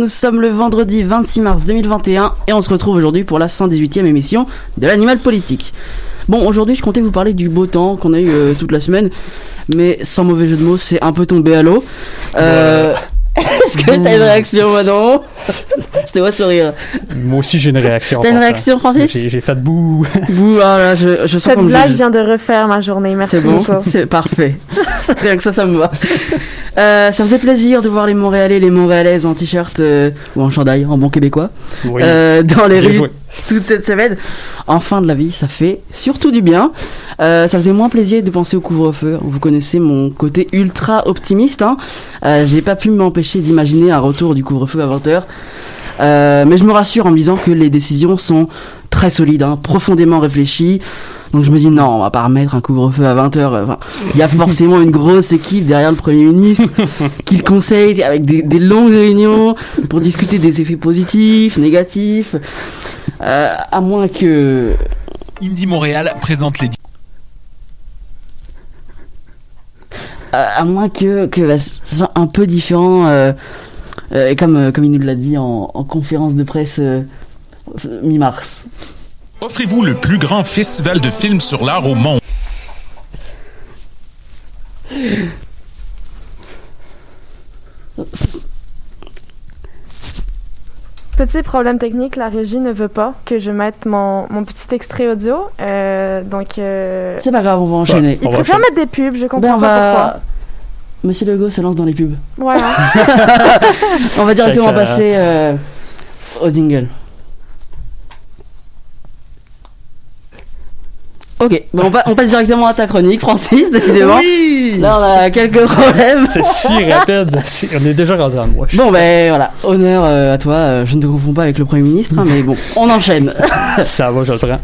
Nous sommes le vendredi 26 mars 2021 et on se retrouve aujourd'hui pour la 118e émission de l'animal politique. Bon, aujourd'hui je comptais vous parler du beau temps qu'on a eu euh, toute la semaine, mais sans mauvais jeu de mots, c'est un peu tombé à l'eau. Euh, Est-ce que t'as une réaction, Manon? Je te vois sourire. Moi aussi, j'ai une réaction. T'as une réaction, Francis? J'ai fait bouh. Vous, ah là, je, je sens Cette blague vient de refaire ma journée. Merci C'est bon, c'est parfait. Rien que ça, ça me va. Euh, ça faisait plaisir de voir les Montréalais, les Montréalaises en t-shirt euh, ou en chandail, en bon québécois, Oui. euh, dans les rues joué. Toute cette semaine. En fin de la vie, ça fait surtout du bien. Euh, ça faisait moins plaisir de penser au couvre-feu. Vous connaissez mon côté ultra optimiste. Hein. Euh, J'ai pas pu m'empêcher d'imaginer un retour du couvre-feu à 20h. Euh, mais je me rassure en me disant que les décisions sont très solides, hein, profondément réfléchies. Donc je me dis non, on va pas remettre un couvre-feu à 20h. Enfin, il y a forcément une grosse équipe derrière le Premier ministre qui le conseille avec des, des longues réunions pour discuter des effets positifs, négatifs. Euh, à moins que... Indie Montréal présente les euh, à moins que, que bah, ce soit un peu différent, euh, euh, et comme, euh, comme il nous l'a dit en, en conférence de presse euh, mi-mars. Offrez-vous le plus grand festival de films sur l'art au monde. Petit problème technique, la régie ne veut pas que je mette mon, mon petit extrait audio. Euh, donc, euh, C'est pas grave, on va enchaîner. il on va préfère enchaîner. mettre des pubs, je comprends Ben, on pas va... Monsieur Legault se lance dans les pubs. pourquoi. Voilà. On va directement passer euh, au jingle. Ok, bon, on, pa- on passe directement à ta chronique, Francis, décidément. Oui! Là, on a quelques problèmes. C'est si rapide. On est déjà rendu en moi. Bon, ben voilà, honneur euh, à toi. euh, je ne te confonds pas avec le Premier ministre, hein, mais bon, on enchaîne. Ça va, je le prends.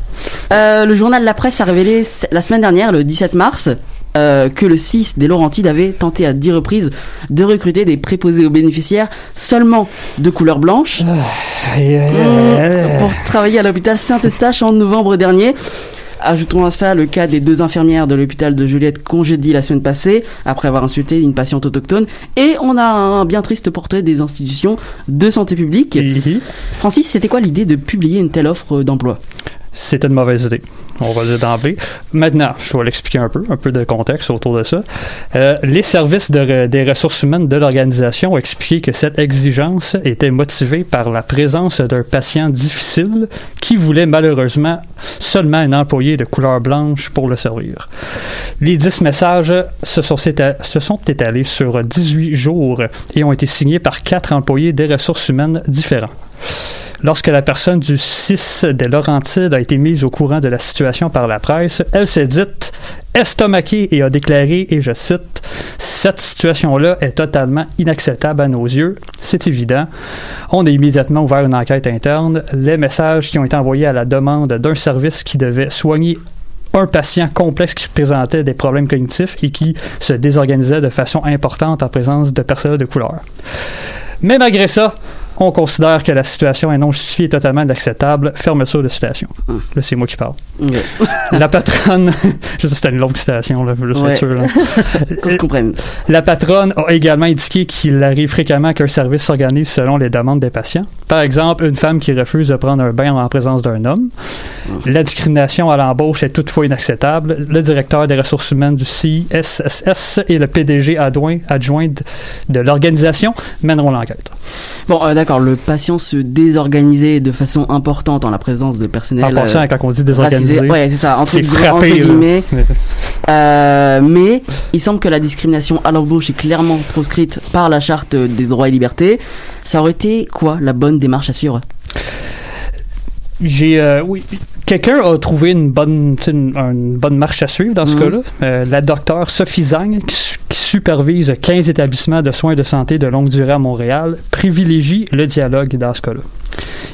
Euh, le journal La Presse a révélé la semaine dernière, le 17 mars, euh, que le 6 des Laurentides avait tenté à 10 reprises de recruter des préposés aux bénéficiaires seulement de couleur blanche euh, Mmh, pour travailler à l'hôpital Saint-Eustache en novembre dernier. Ajoutons à ça le cas des deux infirmières de l'hôpital de Juliette congédiées la semaine passée après avoir insulté une patiente autochtone. Et on a un bien triste portrait des institutions de santé publique. Francis, c'était quoi l'idée de publier une telle offre d'emploi? C'était une mauvaise idée. On va le dire d'emblée. Maintenant, je vais l'expliquer un peu, un peu de contexte autour de ça. Euh, les services des ressources humaines de l'organisation ont expliqué que cette exigence était motivée par la présence d'un patient difficile qui voulait malheureusement seulement un employé de couleur blanche pour le servir. Les 10 messages se sont, se sont étalés sur 18 jours et ont été signés par quatre employés des ressources humaines différents. Lorsque la personne du 6 des Laurentides a été mise au courant de la situation par la presse, elle s'est dite estomaquée et a déclaré, et je cite, Cette situation-là est totalement inacceptable à nos yeux, c'est évident. On a immédiatement ouvert une enquête interne. Les messages qui ont été envoyés à la demande d'un service qui devait soigner un patient complexe qui présentait des problèmes cognitifs et qui se désorganisait de façon importante en présence de personnel de couleur. Mais malgré ça, on considère que la situation est non justifiée et totalement inacceptable. Fermeture de citation. Hum. Là, c'est moi qui parle. La patronne, c'était une longue citation, là, je Ouais. sûr. là. La patronne a également indiqué qu'il arrive fréquemment qu'un service s'organise selon les demandes des patients. Par exemple, une femme qui refuse de prendre un bain en présence d'un homme. La discrimination à l'embauche est toutefois inacceptable. Le directeur des ressources humaines du CISSS et le PDG adjoint, de l'organisation mèneront l'enquête. Bon, euh, d'accord, le patient se désorganisait de façon importante en la présence de personnel. En euh, quand on dit désorganisé, Ouais, c'est ça, entre, frappé. entre guillemets. Euh, mais il semble que la discrimination à l'embauche est clairement proscrite par la charte des droits et libertés. Ça aurait été quoi la bonne démarche à suivre? J'ai euh, oui, quelqu'un a trouvé une bonne une, une bonne marche à suivre dans ce Mhm. cas-là. Euh, la docteure Sophie Zang, qui, su- qui supervise 15 établissements de soins de santé de longue durée à Montréal, privilégie le dialogue dans ce cas-là.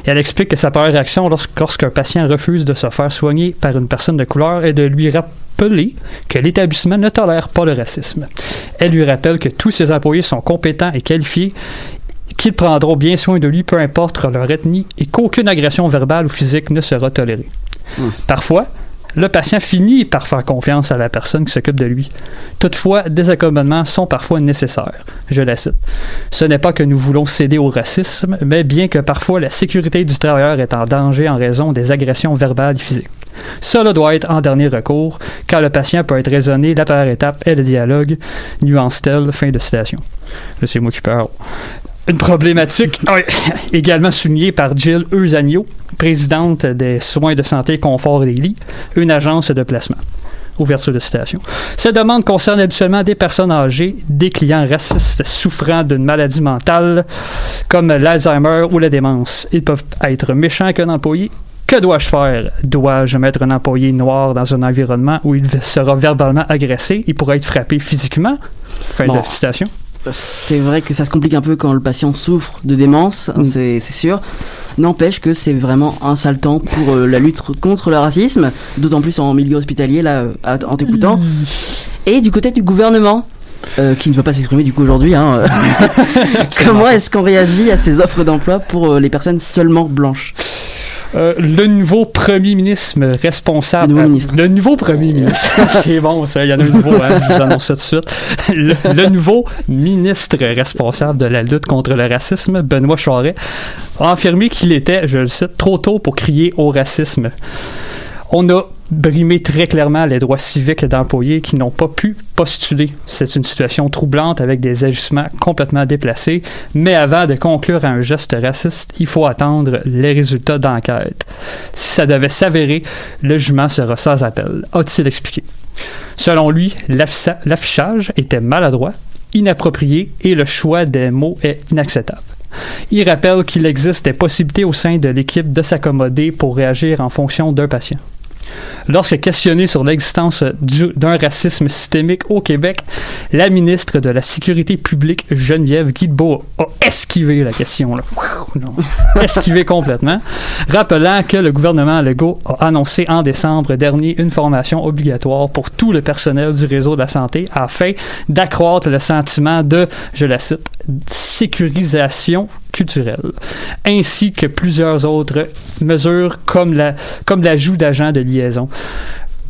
Et elle explique que sa première réaction lorsqu'un patient refuse de se faire soigner par une personne de couleur est de lui rappeler que l'établissement ne tolère pas le racisme. Elle lui rappelle que tous ses employés sont compétents et qualifiés qu'ils prendront bien soin de lui, peu importe leur ethnie, et qu'aucune agression verbale ou physique ne sera tolérée. Hmm. Parfois, le patient finit par faire confiance à la personne qui s'occupe de lui. Toutefois, des accommodements sont parfois nécessaires. Je la cite. Ce n'est pas que nous voulons céder au racisme, mais bien que parfois la sécurité du travailleur est en danger en raison des agressions verbales et physiques. Cela doit être en dernier recours, car le patient peut être raisonné, la première étape est le dialogue, nuance-t-elle, fin de citation. Là, c'est moi qui parle. Une problématique également soulignée par Jill Eusanio, présidente des soins de santé Confort des lits, une agence de placement. Ouverture de citation. Cette demande concerne habituellement des personnes âgées, des clients racistes souffrant d'une maladie mentale comme l'Alzheimer ou la démence. Ils peuvent être méchants avec un employé. Que dois-je faire? Dois-je mettre un employé noir dans un environnement où il sera verbalement agressé? Il pourrait être frappé physiquement? Fin Bon. de citation. C'est vrai que ça se complique un peu quand le patient souffre de démence, Mm. c'est sûr. N'empêche que c'est vraiment un sale temps pour euh, la lutte contre le racisme, d'autant plus en milieu hospitalier, là, à- en t'écoutant. Et du côté du gouvernement, euh, qui ne veut pas s'exprimer du coup aujourd'hui, hein, euh, comment est-ce qu'on réagit à ces offres d'emploi pour euh, les personnes seulement blanches? Euh, le nouveau premier ministre responsable. Le nouveau euh, ministre. le nouveau premier ministre. C'est bon, ça. Il y en a un nouveau, hein, je vous annonce ça tout de suite. Le, le nouveau ministre responsable de la lutte contre le racisme, Benoît Charest, a affirmé qu'il était, je le cite, trop tôt pour crier au racisme. On a brimé très clairement les droits civiques d'employés qui n'ont pas pu postuler. C'est une situation troublante avec des agissements complètement déplacés, mais avant de conclure à un geste raciste, il faut attendre les résultats d'enquête. Si ça devait s'avérer, le jugement sera sans appel, a-t-il expliqué. Selon lui, l'afficha- l'affichage était maladroit, inapproprié et le choix des mots est inacceptable. Il rappelle qu'il existe des possibilités au sein de l'équipe de s'accommoder pour réagir en fonction d'un patient. Lorsque questionné sur l'existence du- d'un racisme systémique au Québec, la ministre de la Sécurité publique, Geneviève Guilbeault, a esquivé la question. Là. Esquivé complètement, rappelant que le gouvernement Legault a annoncé en décembre dernier une formation obligatoire pour tout le personnel du réseau de la santé afin d'accroître le sentiment de, je la cite, sécurisation culturelle, ainsi que plusieurs autres mesures comme la comme l'ajout d'agents de liaison.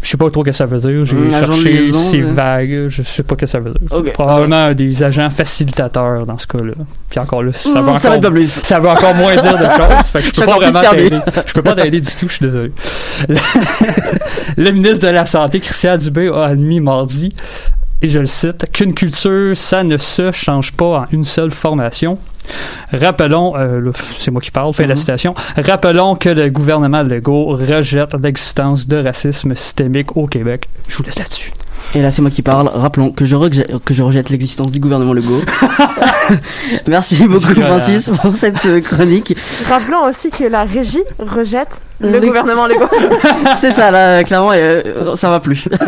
Je sais pas trop ce que ça veut dire. J'ai de cherché, c'est vague. Je sais pas ce que ça veut dire. Probablement des agents facilitateurs dans ce cas-là. Puis encore là, ça Mmh, veut ça encore ça veut moins dire de choses. Fait que je peux pas vraiment t'aider. Je peux pas t'aider du tout, je suis désolé. Le, le ministre de la Santé, Christian Dubé, a admis mardi, et je le cite, qu'une culture, ça ne se change pas en une seule formation. Rappelons, euh, c'est moi qui parle, fin de la Mhm. citation. Rappelons que le gouvernement Legault rejette l'existence de racisme systémique au Québec. Je vous laisse là-dessus. Et là, c'est moi qui parle. Rappelons que je rejette, que je rejette l'existence du gouvernement Legault. Merci beaucoup, Voilà. Francis, pour cette euh, chronique. Rappelons aussi que la régie rejette Le gouvernement Legault. c'est ça, là, clairement, euh, ça va plus.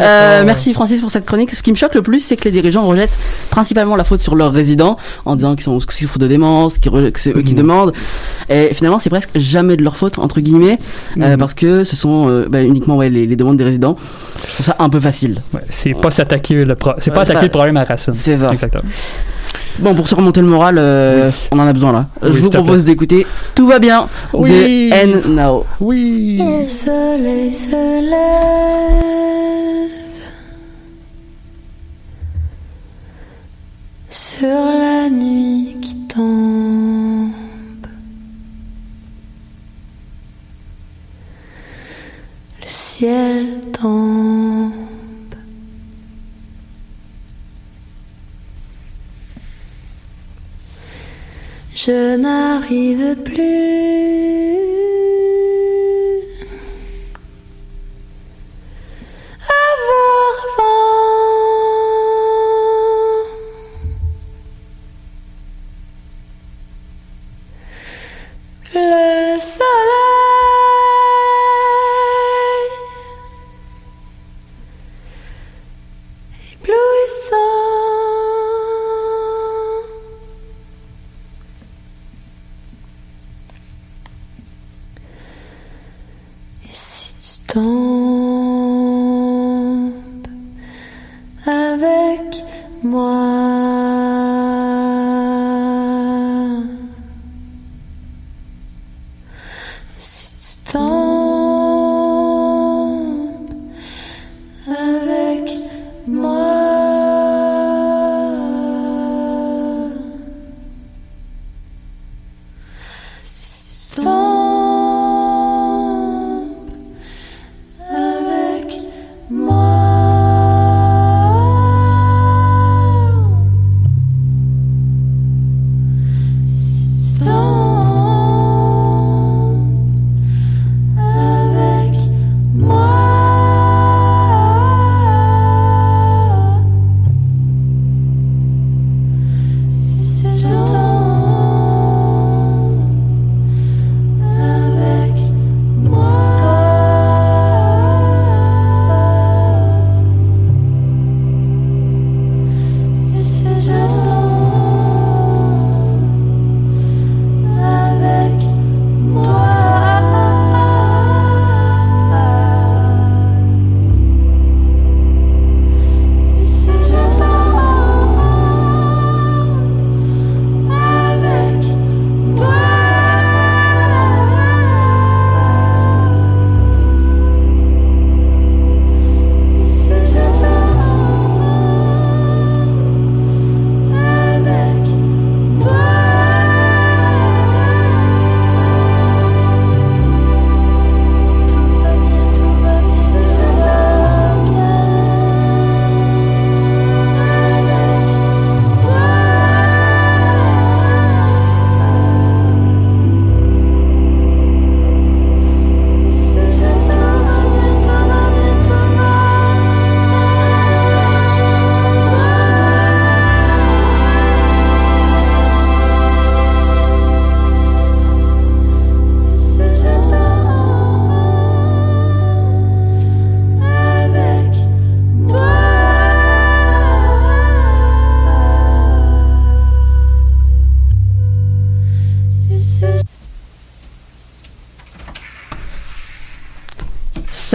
Euh, merci Francis pour cette chronique. Ce qui me choque le plus, c'est que les dirigeants rejettent principalement la faute sur leurs résidents en disant qu'ils sont qu'ils souffrent de démence, que c'est eux qui Mhm. demandent. Et finalement, c'est presque jamais de leur faute entre guillemets, euh, Mhm. parce que ce sont euh, bah, uniquement ouais, les, les demandes des résidents. Je trouve ça un peu facile. Ouais, c'est pas s'attaquer le pro- c'est Ouais, pas attaquer pas- le problème à la racine. C'est ça. Exactement. Bon, pour se remonter le moral, euh, on en a besoin là. Oui, Je vous propose d'écouter Tout va bien Oui. de N Now. Oui. Le soleil se lève sur la nuit qui tombe. Le ciel tombe. Je n'arrive plus à voir avant le soleil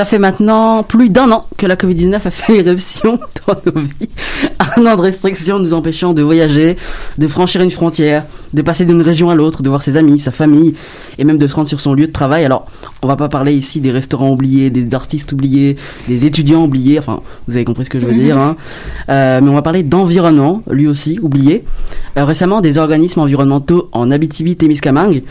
fait maintenant plus d'un an que la Covid-19 a fait éruption dans nos vies. Un an de restrictions nous empêchant de voyager, de franchir une frontière, de passer d'une région à l'autre, de voir ses amis, sa famille, et même de se rendre sur son lieu de travail. Alors, on va pas parler ici des restaurants oubliés, des artistes oubliés, des étudiants oubliés, enfin, vous avez compris ce que je veux dire, hein. Euh, mais on va parler d'environnement, lui aussi, oublié. Euh, récemment, des organismes environnementaux en Abitibi-Témiscamingue,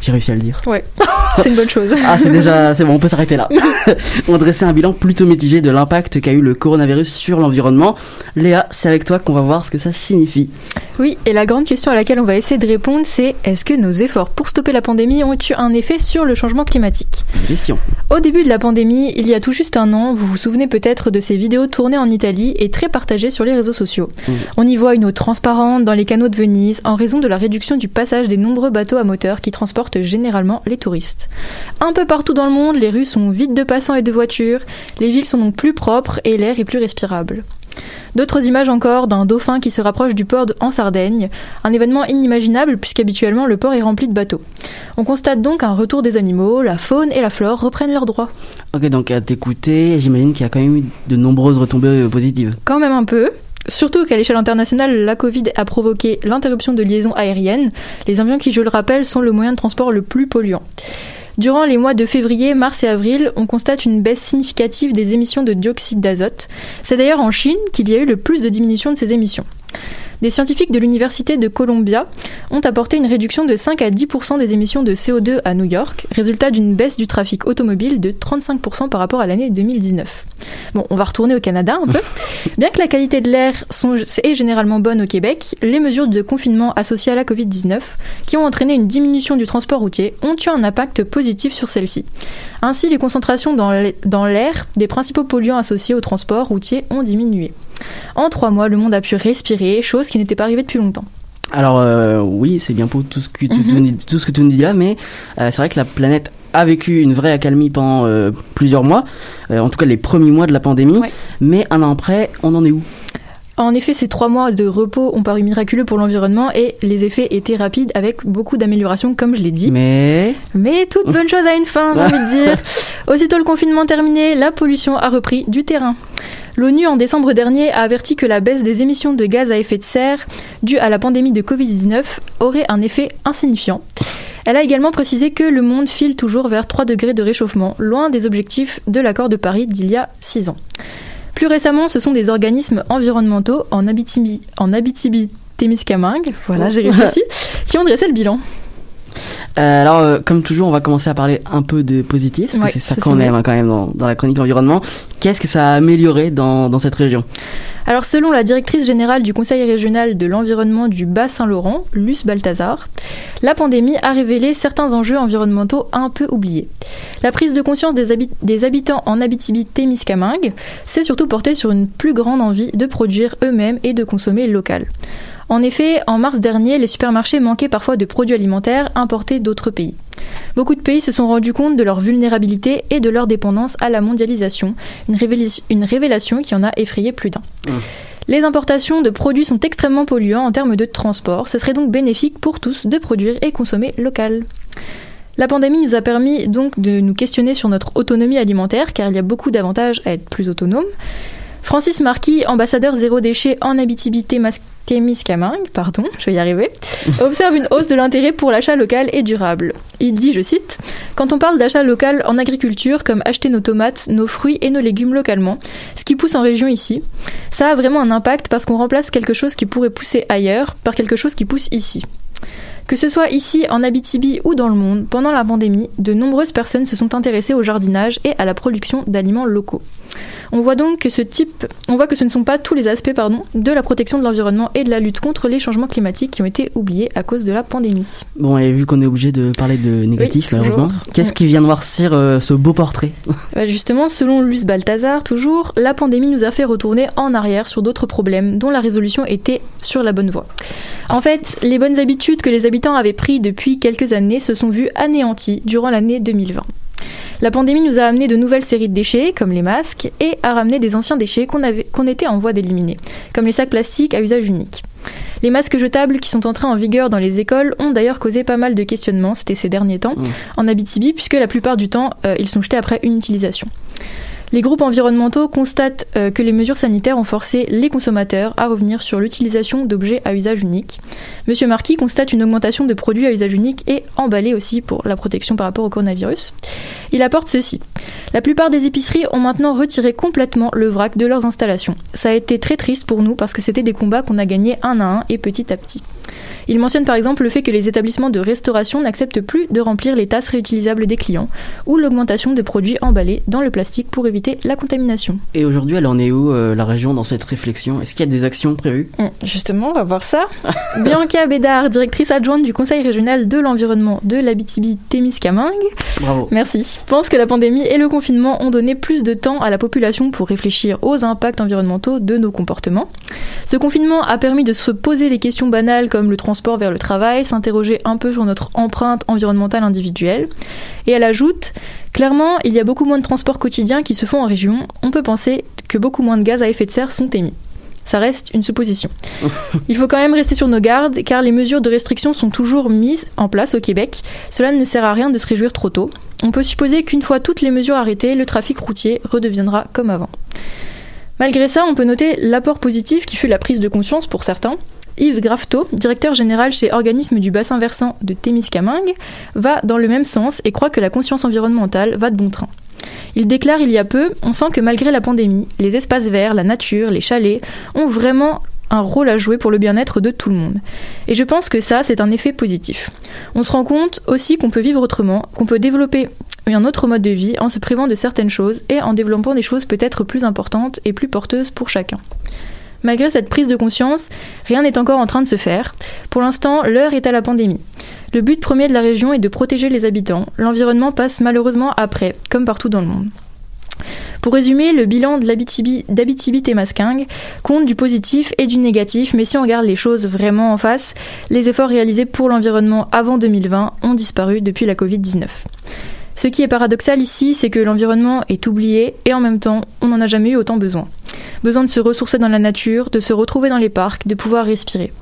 j'ai réussi à le dire. Ouais, c'est une bonne chose. Ah, c'est déjà, c'est bon, on peut s'arrêter là. on dressait un bilan plutôt mitigé de l'impact qu'a eu le coronavirus sur l'environnement. Léa, c'est avec toi qu'on va voir ce que ça signifie. Oui, et la grande question à laquelle on va essayer de répondre, c'est est-ce que nos efforts pour stopper la pandémie ont eu un effet sur le changement climatique? Question. Au début de la pandémie, il y a tout juste un an, vous vous souvenez peut-être de ces vidéos tournées en Italie et très partagées sur les réseaux sociaux. On y voit une eau transparente dans les canaux de Venise en raison de la réduction du passage des nombreux bateaux à moteur qui transportent généralement les touristes. Un peu partout dans le monde, les rues sont vides de passants et de voitures, les villes sont donc plus propres et l'air est plus respirable. D'autres images encore d'un dauphin qui se rapproche du port de- en Sardaigne, un événement inimaginable puisqu'habituellement le port est rempli de bateaux. On constate donc un retour des animaux, la faune et la flore reprennent leurs droits. Ok, donc à t'écouter, j'imagine qu'il y a quand même eu de nombreuses retombées euh, positives. Quand même un peu. Surtout qu'à l'échelle internationale, la Covid a provoqué l'interruption de liaisons aériennes, les avions qui, je le rappelle, sont le moyen de transport le plus polluant. Durant les mois de février, mars et avril, on constate une baisse significative des émissions de dioxyde d'azote. C'est d'ailleurs en Chine qu'il y a eu le plus de diminution de ces émissions. Des scientifiques de l'Université de Columbia ont apporté une réduction de 5 à 10% des émissions de CO2 à New York, résultat d'une baisse du trafic automobile de 35% par rapport à l'année 2019. Bon, on va retourner au Canada un peu. Bien que la qualité de l'air est généralement bonne au Québec, les mesures de confinement associées à la Covid-19, qui ont entraîné une diminution du transport routier, ont eu un impact positif sur celle-ci. Ainsi, les concentrations dans l'air des principaux polluants associés au transport routier ont diminué. En trois mois, le monde a pu respirer, chose qui n'était pas arrivée depuis longtemps. Alors euh, oui, c'est bien pour tout ce que tu, Mhm. tout, ce que tu nous dis là, mais euh, c'est vrai que la planète a vécu une vraie accalmie pendant euh, plusieurs mois, en tout cas les premiers mois de la pandémie, Ouais. mais un an après, on en est où? En effet, ces trois mois de repos ont paru miraculeux pour l'environnement et les effets étaient rapides avec beaucoup d'améliorations, comme je l'ai dit. Mais Mais toute bonne chose a une fin, j'ai envie de dire. Aussitôt le confinement terminé, la pollution a repris du terrain. L'ONU, en décembre dernier, a averti que la baisse des émissions de gaz à effet de serre due à la pandémie de Covid-19 aurait un effet insignifiant. Elle a également précisé que le monde file toujours vers 3 degrés de réchauffement, loin des objectifs de l'accord de Paris d'il y a 6 ans. Plus récemment, ce sont des organismes environnementaux en Abitibi, en Abitibi-Témiscamingue, voilà, j'ai réfléchi, qui ont dressé le bilan. Euh, alors, euh, comme toujours, on va commencer à parler un peu de positif, parce Ouais, que c'est ça ça, qu'on aime hein, quand même dans, dans la chronique environnement. Qu'est-ce que ça a amélioré dans, dans cette région? Alors, selon la directrice générale du Conseil régional de l'environnement du Bas-Saint-Laurent, Luce Balthazar, la pandémie a révélé certains enjeux environnementaux un peu oubliés. La prise de conscience des, des habitants en Abitibi-Témiscamingue s'est surtout portée sur une plus grande envie de produire eux-mêmes et de consommer local. En effet, en mars dernier, les supermarchés manquaient parfois de produits alimentaires importés d'autres pays. Beaucoup de pays se sont rendus compte de leur vulnérabilité et de leur dépendance à la mondialisation, une, révélation qui en a effrayé plus d'un. Les importations de produits sont extrêmement polluants en termes de transport, ce serait donc bénéfique pour tous de produire et consommer local. La pandémie nous a permis donc de nous questionner sur notre autonomie alimentaire, car il y a beaucoup d'avantages à être plus autonome. Francis Marquis, ambassadeur zéro déchet en Abitibi-Témiscamingue, pardon, je vais y arriver, observe une hausse de l'intérêt pour l'achat local et durable. Il dit, je cite, Quand on parle d'achat local en agriculture, comme acheter nos tomates, nos fruits et nos légumes localement, ce qui pousse en région ici, ça a vraiment un impact parce qu'on remplace quelque chose qui pourrait pousser ailleurs par quelque chose qui pousse ici. Que ce soit ici, en Abitibi ou dans le monde, pendant la pandémie, de nombreuses personnes se sont intéressées au jardinage et à la production d'aliments locaux. On voit donc que ce type, on voit que ce ne sont pas tous les aspects pardon, de la protection de l'environnement et de la lutte contre les changements climatiques qui ont été oubliés à cause de la pandémie. Bon, et vu qu'on est obligé de parler de négatif, malheureusement, qu'est-ce qui vient noircir euh, ce beau portrait? Bah, Justement, selon Luce Balthazar, toujours, la pandémie nous a fait retourner en arrière sur d'autres problèmes dont la résolution était sur la bonne voie. En fait, les bonnes habitudes que les habitants avaient prises depuis quelques années se sont vues anéanties durant l'année 2020. La pandémie nous a amené de nouvelles séries de déchets, comme les masques, et a ramené des anciens déchets qu'on était en voie d'éliminer, comme les sacs plastiques à usage unique. Les masques jetables qui sont entrés en vigueur dans les écoles ont d'ailleurs causé pas mal de questionnements, c'était ces derniers temps, Mmh. en Abitibi, puisque la plupart du temps, euh, ils sont jetés après une utilisation. Les groupes environnementaux constatent euh, que les mesures sanitaires ont forcé les consommateurs à revenir sur l'utilisation d'objets à usage unique. Monsieur Marquis constate une augmentation de produits à usage unique et emballés aussi pour la protection par rapport au coronavirus. Il apporte ceci. La plupart des épiceries ont maintenant retiré complètement le vrac de leurs installations. Ça a été très triste pour nous parce que c'était des combats qu'on a gagnés un à un et petit à petit. Il mentionne par exemple le fait que les établissements de restauration n'acceptent plus de remplir les tasses réutilisables des clients ou l'augmentation des produits emballés dans le plastique pour éviter la contamination. Et aujourd'hui, elle en est où, euh, la région, dans cette réflexion? Est-ce qu'il y a des actions prévues? Hum, Justement, on va voir ça. Bianca Bédard, directrice adjointe du Conseil régional de l'environnement de l'Abitibi-Témiscamingue, Bravo. Merci. Pense que la pandémie et le confinement ont donné plus de temps à la population pour réfléchir aux impacts environnementaux de nos comportements. Ce confinement a permis de se poser les questions banales comme le transport vers le travail, s'interroger un peu sur notre empreinte environnementale individuelle. Et elle ajoute Clairement, il y a beaucoup moins de transports quotidiens qui se font en région. On peut penser que beaucoup moins de gaz à effet de serre sont émis. Ça reste une supposition. Il faut quand même rester sur nos gardes car les mesures de restriction sont toujours mises en place au Québec. Cela ne sert à rien de se réjouir trop tôt. On peut supposer qu'une fois toutes les mesures arrêtées, le trafic routier redeviendra comme avant. Malgré ça, on peut noter l'apport positif qui fut la prise de conscience pour certains. Yves Grafto, directeur général chez Organisme du bassin versant de Témiscamingue, va dans le même sens et croit que la conscience environnementale va de bon train. Il déclare il y a peu On sent que malgré la pandémie, les espaces verts, la nature, les chalets ont vraiment un rôle à jouer pour le bien-être de tout le monde. Et je pense que ça, c'est un effet positif. On se rend compte aussi qu'on peut vivre autrement, qu'on peut développer un autre mode de vie en se privant de certaines choses et en développant des choses peut-être plus importantes et plus porteuses pour chacun. Malgré cette prise de conscience, rien n'est encore en train de se faire. Pour l'instant, l'heure est à la pandémie. Le but premier de la région est de protéger les habitants. L'environnement passe malheureusement après, comme partout dans le monde. Pour résumer, le bilan d'Abitibi-Témascamingue compte du positif et du négatif, mais si on regarde les choses vraiment en face, les efforts réalisés pour l'environnement avant 2020 ont disparu depuis la Covid-19. Ce qui est paradoxal ici, c'est que l'environnement est oublié et en même temps, on n'en a jamais eu autant besoin. Besoin de se ressourcer dans la nature, de se retrouver dans les parcs, de pouvoir respirer.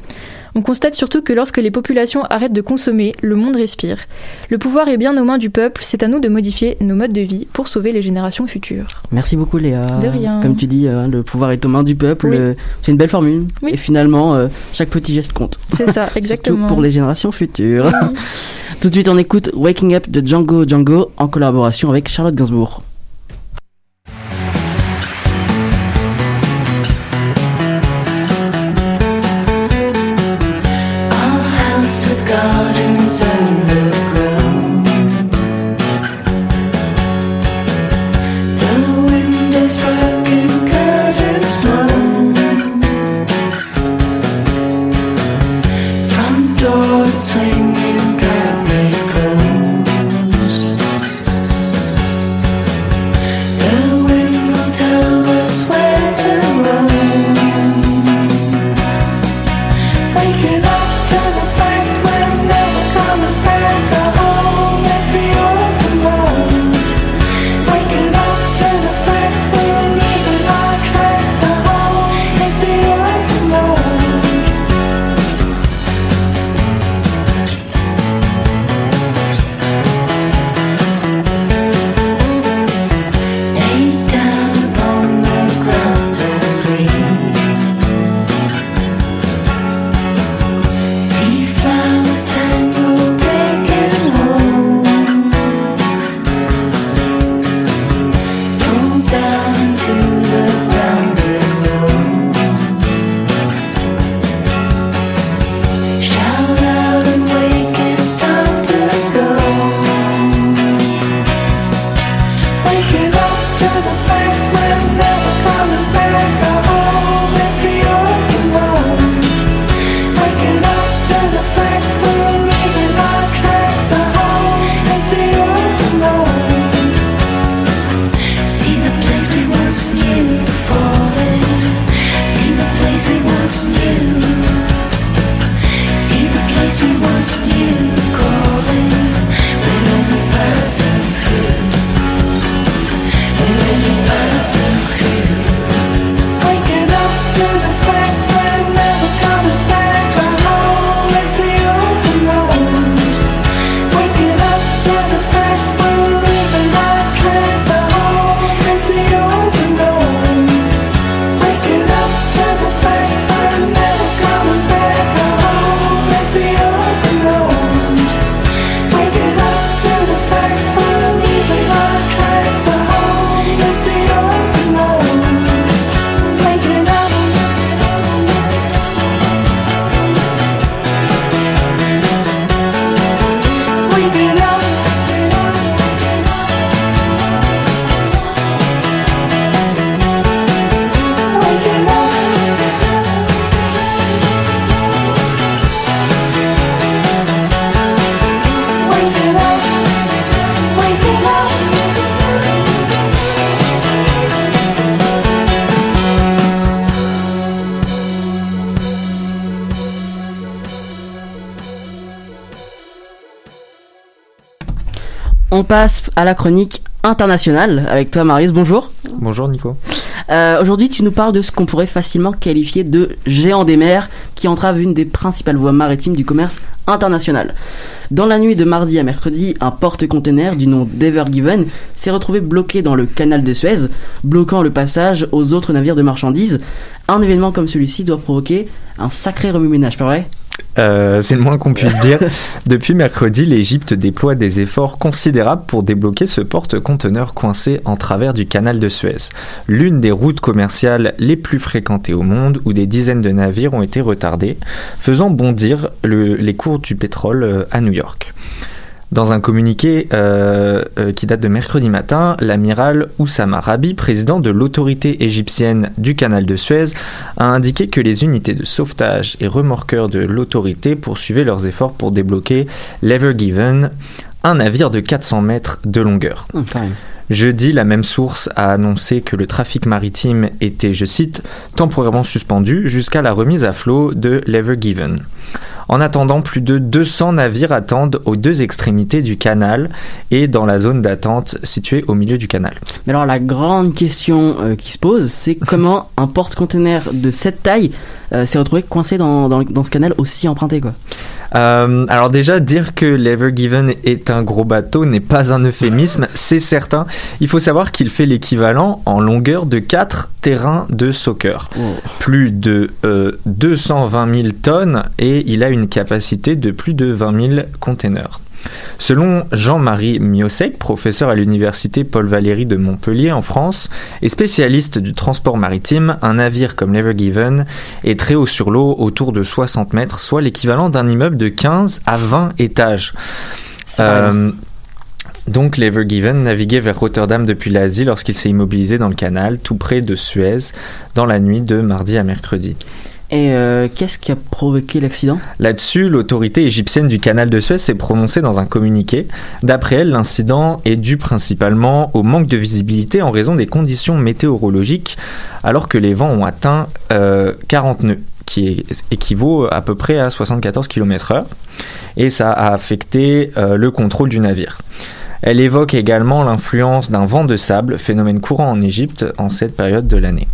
On constate surtout que lorsque les populations arrêtent de consommer, le monde respire. Le pouvoir est bien aux mains du peuple, c'est à nous de modifier nos modes de vie pour sauver les générations futures. Merci beaucoup Léa. De rien. Comme tu dis, euh, le pouvoir est aux mains du peuple. Oui. C'est une belle formule. Oui. Et finalement, euh, chaque petit geste compte. C'est ça, exactement. Surtout pour les générations futures. Oui. Tout de suite, on écoute Waking Up de Django Django en collaboration avec Charlotte Gainsbourg. On passe à la chronique internationale avec toi, Marius. Bonjour. Bonjour Nico. Euh, Aujourd'hui, tu nous parles de ce qu'on pourrait facilement qualifier de géant des mers qui entrave une des principales voies maritimes du commerce international. Dans la nuit de mardi à mercredi, un porte-container du nom d'Ever Given s'est retrouvé bloqué dans le canal de Suez, bloquant le passage aux autres navires de marchandises. Un événement comme celui-ci doit provoquer un sacré remue-ménage, pas vrai? Euh, c'est le moins qu'on puisse dire. Depuis mercredi, l'Égypte déploie des efforts considérables pour débloquer ce porte-conteneur coincé en travers du canal de Suez, l'une des routes commerciales les plus fréquentées au monde où des dizaines de navires ont été retardés, faisant bondir le- les cours du pétrole euh, à New York. Dans un communiqué euh, euh, qui date de mercredi matin, l'amiral Oussama Rabi, président de l'autorité égyptienne du canal de Suez, a indiqué que les unités de sauvetage et remorqueurs de l'autorité poursuivaient leurs efforts pour débloquer l'Ever Given, un navire de 400 mètres de longueur. Même. Jeudi, la même source a annoncé que le trafic maritime était, je cite, temporairement suspendu jusqu'à la remise à flot de l'Ever Given. En attendant, plus de 200 navires attendent aux deux extrémités du canal et dans la zone d'attente située au milieu du canal. Mais alors la grande question euh, qui se pose, c'est comment un porte-container de cette taille euh, s'est retrouvé coincé dans, dans, dans ce canal aussi emprunté quoi. Euh, alors déjà, dire que l'Ever Given est un gros bateau n'est pas un euphémisme, c'est certain. Il faut savoir qu'il fait l'équivalent en longueur de 4 terrains de soccer. Plus de euh, 220 000 tonnes et il a une capacité de plus de 20 000 containers. Selon Jean-Marie Miosek, professeur à l'université Paul Valéry de Montpellier en France et spécialiste du transport maritime, un navire comme l'Ever Given est très haut sur l'eau, autour de 60 mètres, soit l'équivalent d'un immeuble de 15 à 20 étages. Euh, donc l'Ever Given naviguait vers Rotterdam depuis l'Asie lorsqu'il s'est immobilisé dans le canal, tout près de Suez, dans la nuit de mardi à mercredi. Et euh, qu'est-ce qui a provoqué l'accident? Là-dessus, l'autorité égyptienne du canal de Suez s'est prononcée dans un communiqué. D'après elle, l'incident est dû principalement au manque de visibilité en raison des conditions météorologiques, alors que les vents ont atteint euh, 40 nœuds, qui équivaut à peu près à 74 km/h, et ça a affecté euh, le contrôle du navire. Elle évoque également l'influence d'un vent de sable, phénomène courant en Égypte en cette période de l'année.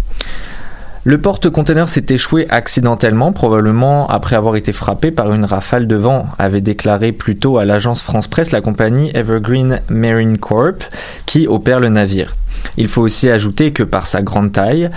Le porte-conteneur s'est échoué accidentellement, probablement après avoir été frappé par une rafale de vent, avait déclaré plus tôt à l'agence France Presse la compagnie Evergreen Marine Corp qui opère le navire. Il faut aussi ajouter que par sa grande taille,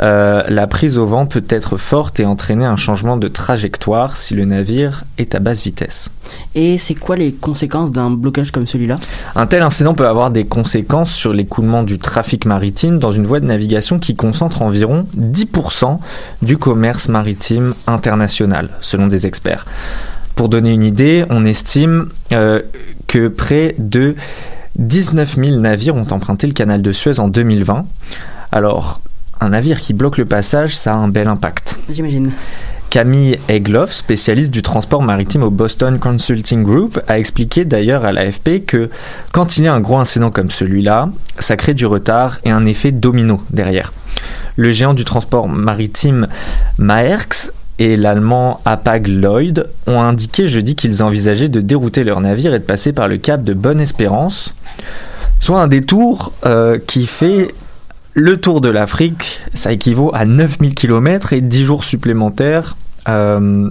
euh, la prise au vent peut être forte et entraîner un changement de trajectoire si le navire est à basse vitesse. Et c'est quoi les conséquences d'un blocage comme celui-là? Un tel incident peut avoir des conséquences sur l'écoulement du trafic maritime dans une voie de navigation qui concentre environ 10% du commerce maritime international, selon des experts. Pour donner une idée, on estime euh, que près de 19 000 navires ont emprunté le canal de Suez en 2020. Alors, un navire qui bloque le passage, ça a un bel impact. J'imagine. Camille Egloff, spécialiste du transport maritime au Boston Consulting Group, a expliqué d'ailleurs à l'AFP que quand il y a un gros incident comme celui-là, ça crée du retard et un effet domino derrière. Le géant du transport maritime Maersk et l'allemand Hapag Lloyd ont indiqué jeudi qu'ils envisageaient de dérouter leur navire et de passer par le cap de Bonne-Espérance, soit un détour euh, qui fait le tour de l'Afrique, ça équivaut à 9000 km et 10 jours supplémentaires euh,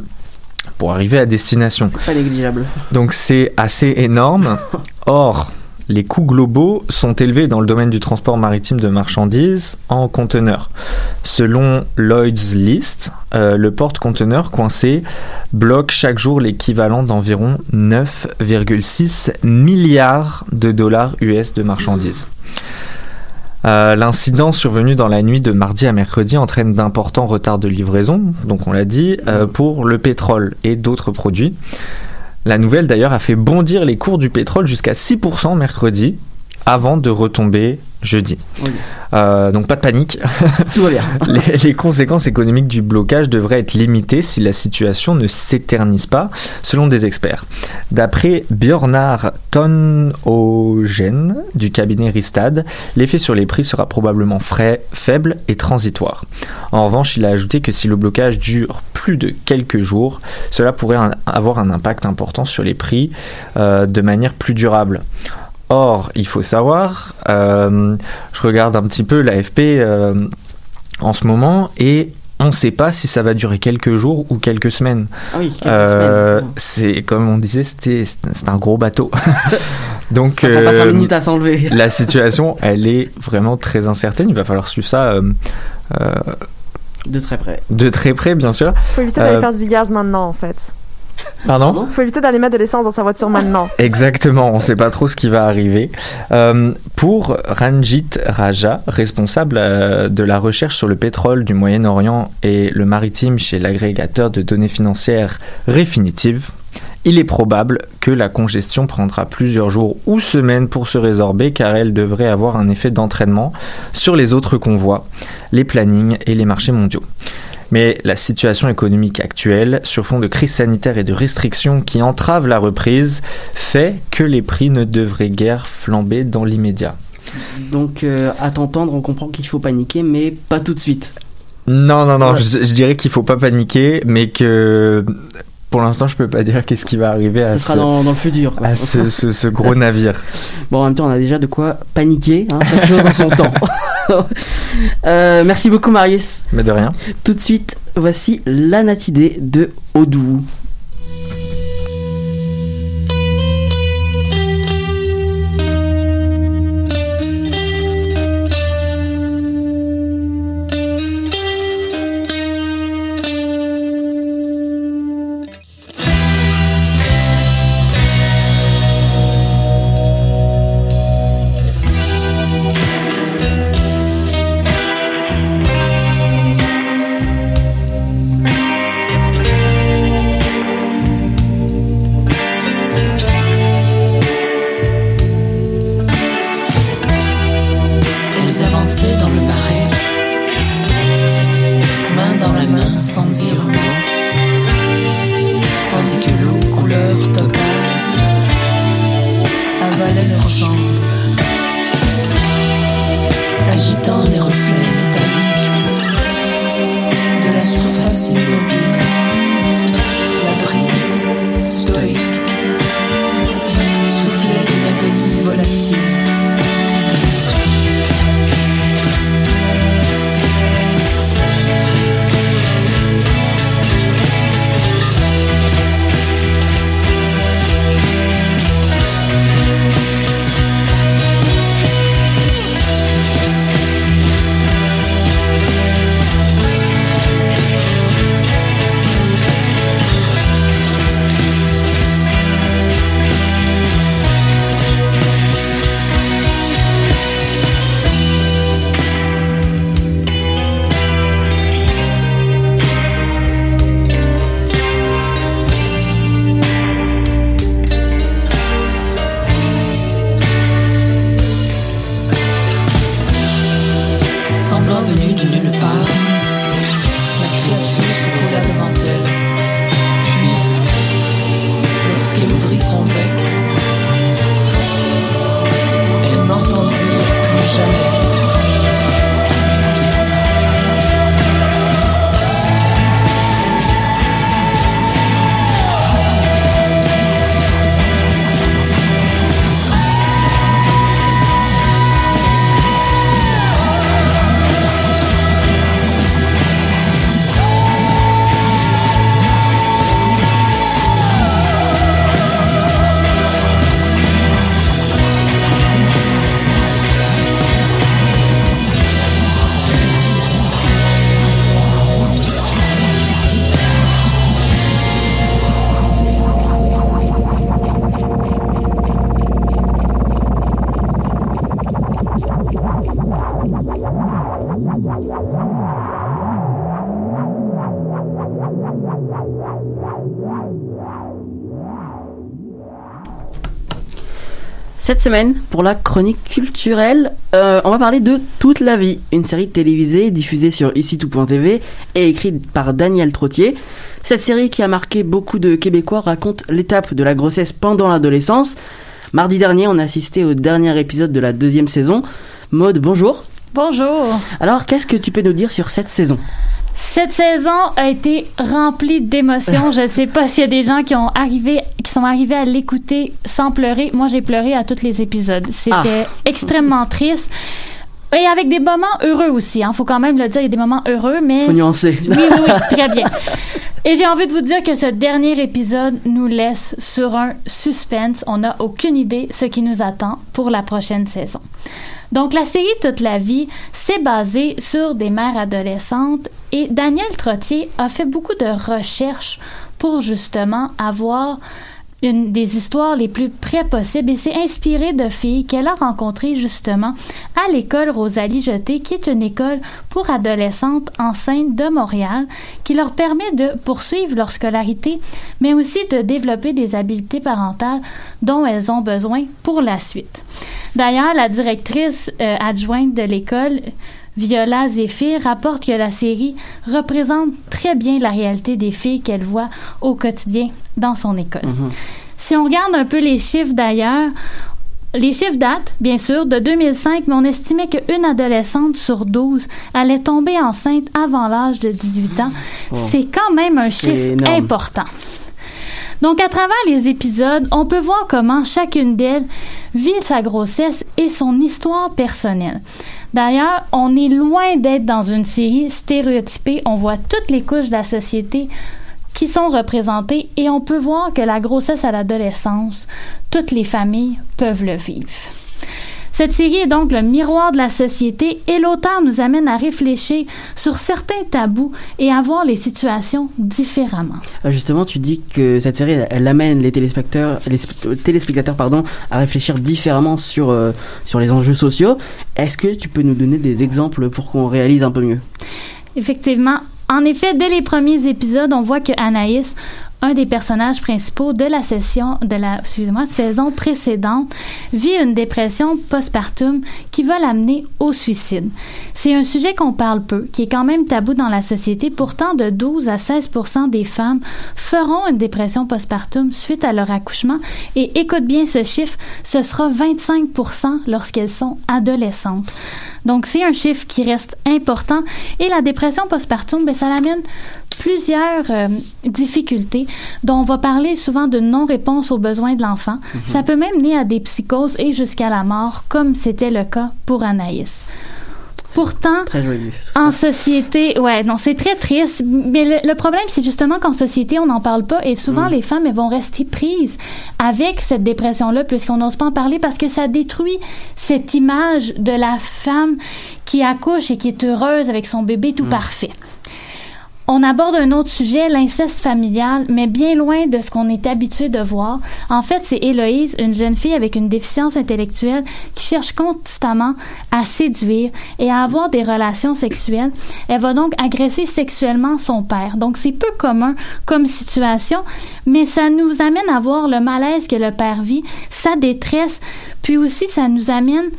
pour arriver à destination. C'est pas négligeable. Donc c'est assez énorme. Or, les coûts globaux sont élevés dans le domaine du transport maritime de marchandises en conteneurs. Selon Lloyd's List, euh, le porte-conteneur coincé bloque chaque jour l'équivalent d'environ 9,6 milliards de dollars US de marchandises. Euh, L'incident survenu dans la nuit de mardi à mercredi entraîne d'importants retards de livraison, donc on l'a dit, euh, pour le pétrole et d'autres produits. La nouvelle d'ailleurs a fait bondir les cours du pétrole jusqu'à 6% mercredi, avant de retomber jeudi. Oui. Euh, donc pas de panique. Tout va bien. les, les conséquences économiques du blocage devraient être limitées si la situation ne s'éternise pas, selon des experts. D'après Björnar Tonhogen du cabinet Ristad, l'effet sur les prix sera probablement frais, faible et transitoire. En revanche, il a ajouté que si le blocage dure plus de quelques jours, cela pourrait un- avoir un impact important sur les prix euh, de manière plus durable. Or, il faut savoir, euh, je regarde un petit peu l'AFP euh, en ce moment et on ne sait pas si ça va durer quelques jours ou quelques semaines. Ah oui, quelques Euh, semaines. c'est comme on disait, c'était c'est un gros bateau. Donc Ça prend pas 5 euh, minutes à s'enlever. la situation, elle est vraiment très incertaine. Il va falloir suivre ça euh, euh, De très près. de très près, bien sûr. Faut éviter d'aller Euh, faire du gaz maintenant, en fait. Pardon Faut éviter d'aller mettre de l'essence dans sa voiture maintenant. Exactement, on ne sait pas trop ce qui va arriver. Euh, pour Ranjit Raja, responsable euh, de la recherche sur le pétrole du Moyen-Orient et le maritime chez l'agrégateur de données financières Refinitiv, il est probable que la congestion prendra plusieurs jours ou semaines pour se résorber car elle devrait avoir un effet d'entraînement sur les autres convois, les plannings et les marchés mondiaux. Mais la situation économique actuelle, sur fond de crise sanitaire et de restrictions qui entravent la reprise, fait que les prix ne devraient guère flamber dans l'immédiat. Donc, euh, à t'entendre, on comprend qu'il faut paniquer, mais pas tout de suite. Non, non, non, je, je dirais qu'il faut pas paniquer, mais que pour l'instant, je peux pas dire qu'est-ce qui va arriver à Ce ce, sera dans, dans le futur. quoi. à ce, ce- ce gros navire. Bon, en même temps, on a déjà de quoi paniquer, hein, chaque chose en son temps. Euh, merci beaucoup, Marius. Mais de rien. Tout de suite, voici la natidée de Odou. Agitant les reflets métalliques de la surface immobile, Cette semaine, pour la chronique culturelle, euh, on va parler de Toute la vie, une série télévisée diffusée sur ici-tout.tv et écrite par Daniel Trottier. Cette série qui a marqué beaucoup de Québécois raconte l'étape de la grossesse pendant l'adolescence. Mardi dernier, on a assisté au dernier épisode de la deuxième saison. Maude, bonjour. Bonjour. Alors, qu'est-ce que tu peux nous dire sur cette saison? Cette saison a été remplie d'émotions. Je ne sais pas s'il y a des gens qui ont arrivé, qui sont arrivés à l'écouter sans pleurer. Moi, j'ai pleuré à tous les épisodes. C'était Ah. extrêmement triste. Et avec des moments heureux aussi. Il faut quand même le dire, il y a des moments heureux, mais... Faut nuancer. Oui, oui, oui, très bien. Et j'ai envie de vous dire que ce dernier épisode nous laisse sur un suspense. On n'a aucune idée ce qui nous attend pour la prochaine saison. Donc, la série Toute la vie, c'est basé sur des mères adolescentes et Daniel Trottier a fait beaucoup de recherches pour justement avoir une des histoires les plus près possibles et s'est inspiré de filles qu'elle a rencontrées justement à l'école Rosalie Jeté, qui est une école pour adolescentes enceintes de Montréal, qui leur permet de poursuivre leur scolarité, mais aussi de développer des habiletés parentales dont elles ont besoin pour la suite. D'ailleurs, la directrice euh, adjointe de l'école, Viola Zéphir, rapporte que la série représente très bien la réalité des filles qu'elle voit au quotidien dans son école. Si on regarde un peu les chiffres d'ailleurs, les chiffres datent, bien sûr, de 2005, mais on estimait qu'une adolescente sur 12 allait tomber enceinte avant l'âge de 18 ans. C'est quand même un chiffre important. Donc, à travers les épisodes, on peut voir comment chacune d'elles vit sa grossesse et son histoire personnelle. D'ailleurs, on est loin d'être dans une série stéréotypée. On voit toutes les couches de la société qui sont représentées et on peut voir que la grossesse à l'adolescence, toutes les familles peuvent le vivre. Cette série est donc le miroir de la société et l'auteur nous amène à réfléchir sur certains tabous et à voir les situations différemment. Euh, Justement, tu dis que cette série, elle, elle amène les téléspectateurs, les sp- téléspectateurs pardon, à réfléchir différemment sur, euh, sur les enjeux sociaux. Est-ce que tu peux nous donner des exemples pour qu'on réalise un peu mieux? Effectivement. En effet, dès les premiers épisodes, on voit que Anaïs, un des personnages principaux de la session saison précédente, vit une dépression postpartum qui va l'amener au suicide. C'est un sujet qu'on parle peu, qui est quand même tabou dans la société. Pourtant, de 12 à 16% des femmes feront une dépression postpartum suite à leur accouchement. Et écoute bien ce chiffre, ce sera 25% lorsqu'elles sont adolescentes. Donc, c'est un chiffre qui reste important. Et la dépression postpartum, ben, ça l'amène plusieurs euh, difficultés dont on va parler souvent de non-réponse aux besoins de l'enfant. Ça peut même mener à des psychoses et jusqu'à la mort, comme c'était le cas pour Anaïs. Pourtant, Très joli. en société, ouais, non, c'est très triste. Mais le, le problème, c'est justement qu'en société, on n'en parle pas et souvent Mm. les femmes elles vont rester prises avec cette dépression-là puisqu'on n'ose pas en parler parce que ça détruit cette image de la femme qui accouche et qui est heureuse avec son bébé tout parfait. On aborde un autre sujet, l'inceste familial, mais bien loin de ce qu'on est habitué de voir. En fait, c'est Héloïse, une jeune fille avec une déficience intellectuelle qui cherche constamment à séduire et à avoir des relations sexuelles. Elle va donc agresser sexuellement son père. Donc, c'est peu commun comme situation, mais ça nous amène à voir le malaise que le père vit, sa détresse, puis aussi ça nous amène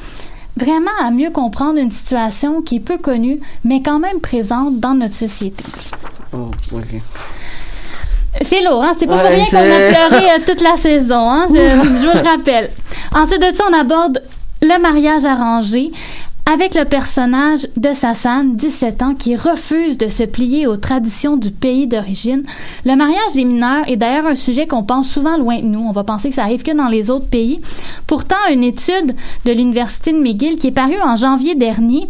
vraiment à mieux comprendre une situation qui est peu connue, mais quand même présente dans notre société. Oh, ok. C'est lourd, hein? C'est pas pour rien qu'on a pleuré euh, toute la saison, hein? Je, je vous le rappelle. Ensuite de ça, on aborde le mariage arrangé avec le personnage de Sassane, 17 ans, qui refuse de se plier aux traditions du pays d'origine. Le mariage des mineurs est d'ailleurs un sujet qu'on pense souvent loin de nous. On va penser que ça arrive que dans les autres pays. Pourtant, une étude de l'Université de McGill qui est parue en janvier dernier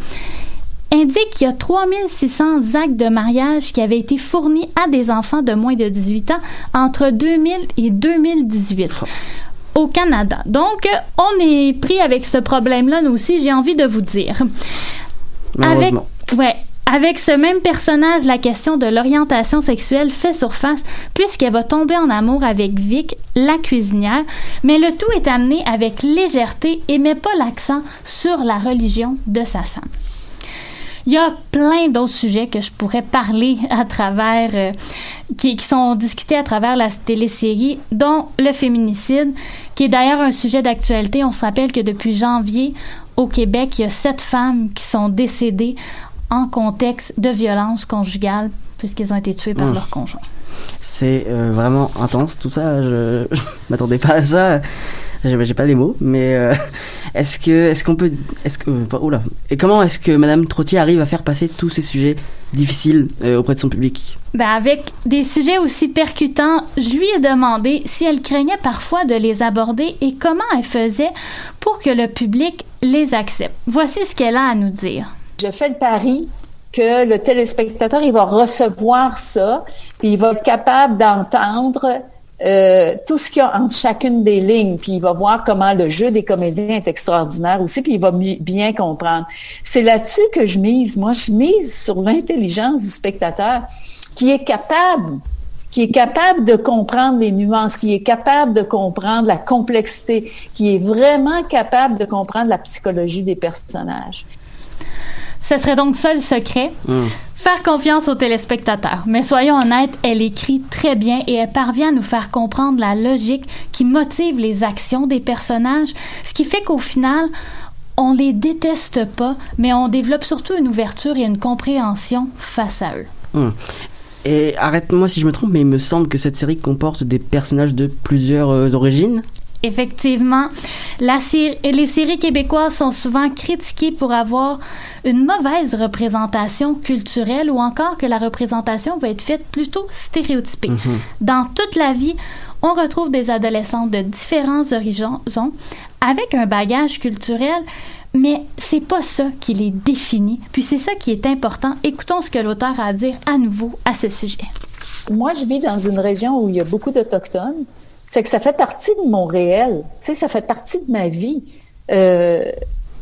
indique qu'il y a 3600 actes de mariage qui avaient été fournis à des enfants de moins de 18 ans entre 2000 et 2018 au Canada. Donc, on est pris avec ce problème-là, nous aussi, j'ai envie de vous dire. Avec, ouais, avec ce même personnage, la question de l'orientation sexuelle fait surface puisqu'elle va tomber en amour avec Vic, la cuisinière, mais le tout est amené avec légèreté et met pas l'accent sur la religion de sa femme. Il y a plein d'autres sujets que je pourrais parler à travers, euh, qui, qui sont discutés à travers la télésérie, dont le féminicide, qui est d'ailleurs un sujet d'actualité. On se rappelle que depuis janvier, au Québec, il y a sept femmes qui sont décédées en contexte de violence conjugale puisqu'elles ont été tuées par Mmh. leur conjoint. C'est euh, vraiment intense tout ça. Je, je m'attendais pas à ça. J'ai j'ai pas les mots, mais euh, est-ce que est-ce qu'on peut est-ce que euh, oula et comment est-ce que Madame Trottier arrive à faire passer tous ces sujets difficiles euh, auprès de son public? Ben, avec des sujets aussi percutants, je lui ai demandé si elle craignait parfois de les aborder et comment elle faisait pour que le public les accepte. Voici ce qu'elle a à nous dire. Je fais le pari que le téléspectateur, il va recevoir ça, puis il va être capable d'entendre euh, tout ce qu'il y a entre chacune des lignes, puis il va voir comment le jeu des comédiens est extraordinaire aussi, puis il va bien comprendre. C'est là-dessus que je mise. Moi, je mise sur l'intelligence du spectateur qui est capable qui est capable de comprendre les nuances, qui est capable de comprendre la complexité, qui est vraiment capable de comprendre la psychologie des personnages. Ce serait donc ça le secret. Faire confiance aux téléspectateurs. Mais soyons honnêtes, elle écrit très bien et elle parvient à nous faire comprendre la logique qui motive les actions des personnages, ce qui fait qu'au final, on les déteste pas, mais on développe surtout une ouverture et une compréhension face à eux. Hmm. Et arrête-moi si je me trompe, mais il me semble que cette série comporte des personnages de plusieurs euh, origines. Effectivement, la les séries québécoises sont souvent critiquées pour avoir une mauvaise représentation culturelle ou encore que la représentation va être faite plutôt stéréotypée. Dans toute la vie, on retrouve des adolescents de différents horizons avec un bagage culturel, mais c'est pas ça qui les définit. Puis c'est ça qui est important. Écoutons ce que l'auteur a à dire à nouveau à ce sujet. Moi, je vis dans une région où il y a beaucoup d'Autochtones. C'est que ça fait partie de mon réel. Ça fait partie de ma vie. Euh,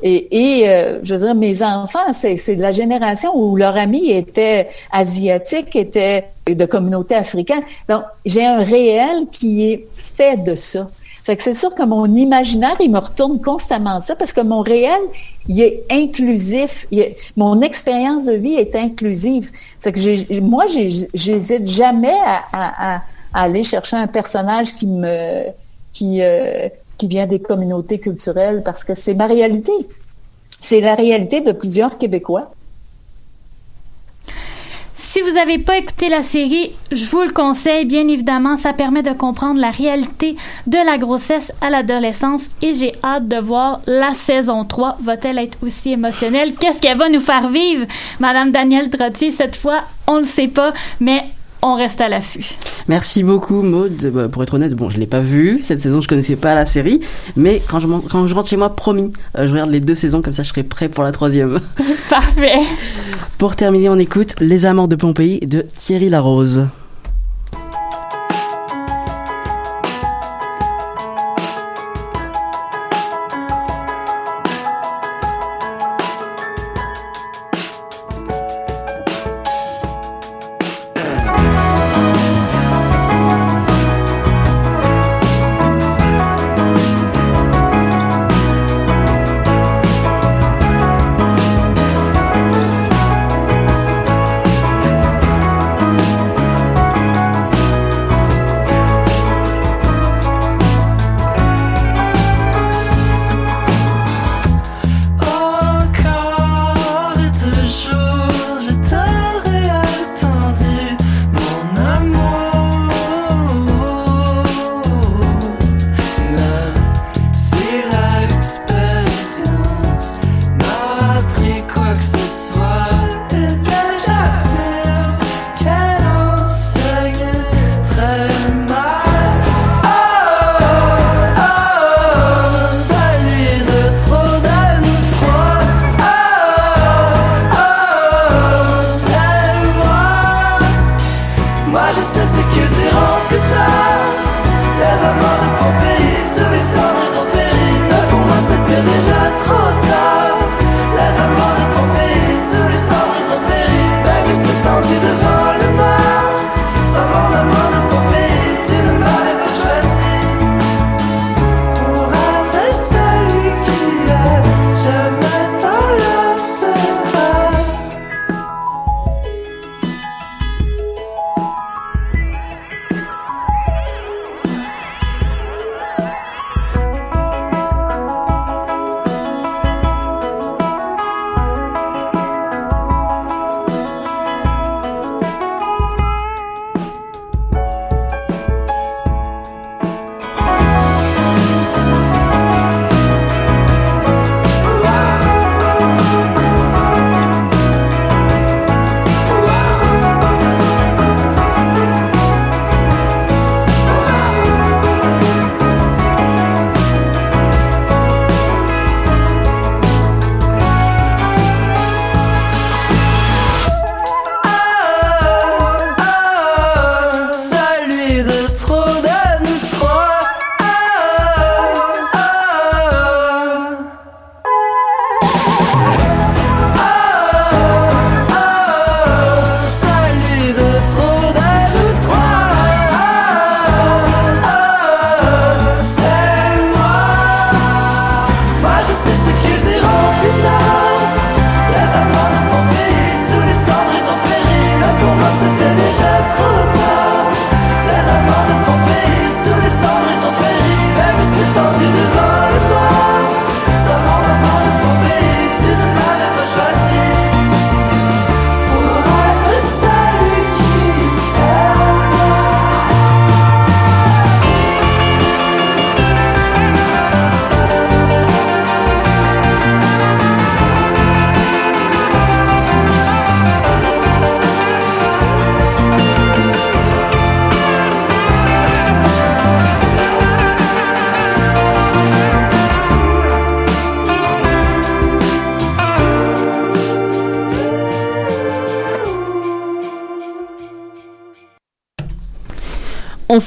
et, euh, je veux dire, mes enfants, c'est de la génération où leur ami était asiatique, était de communauté africaine. Donc, j'ai un réel qui est fait de ça. Que c'est sûr que mon imaginaire, il me retourne constamment ça parce que mon réel, il est inclusif. Mon expérience de vie est inclusive. C'est que moi, j'ai- j'hésite jamais à aller chercher un personnage qui me qui euh, qui vient des communautés culturelles parce que c'est ma réalité. C'est la réalité de plusieurs Québécois. Si vous n'avez pas écouté la série, je vous le conseille, bien évidemment, ça permet de comprendre la réalité de la grossesse à l'adolescence et j'ai hâte de voir la saison 3. Va-t-elle être aussi émotionnelle? Qu'est-ce qu'elle va nous faire vivre? Madame Danielle Trottier, cette fois, on ne le sait pas, mais on reste à l'affût. Merci beaucoup Maud. Bah, pour être honnête, bon, je l'ai pas vue cette saison, je connaissais pas la série, mais quand je, quand je rentre chez moi, promis, euh, je regarde les deux saisons comme ça, je serai prêt pour la troisième. Parfait. pour terminer, on écoute Les Amants de Pompéi de Thierry Larose.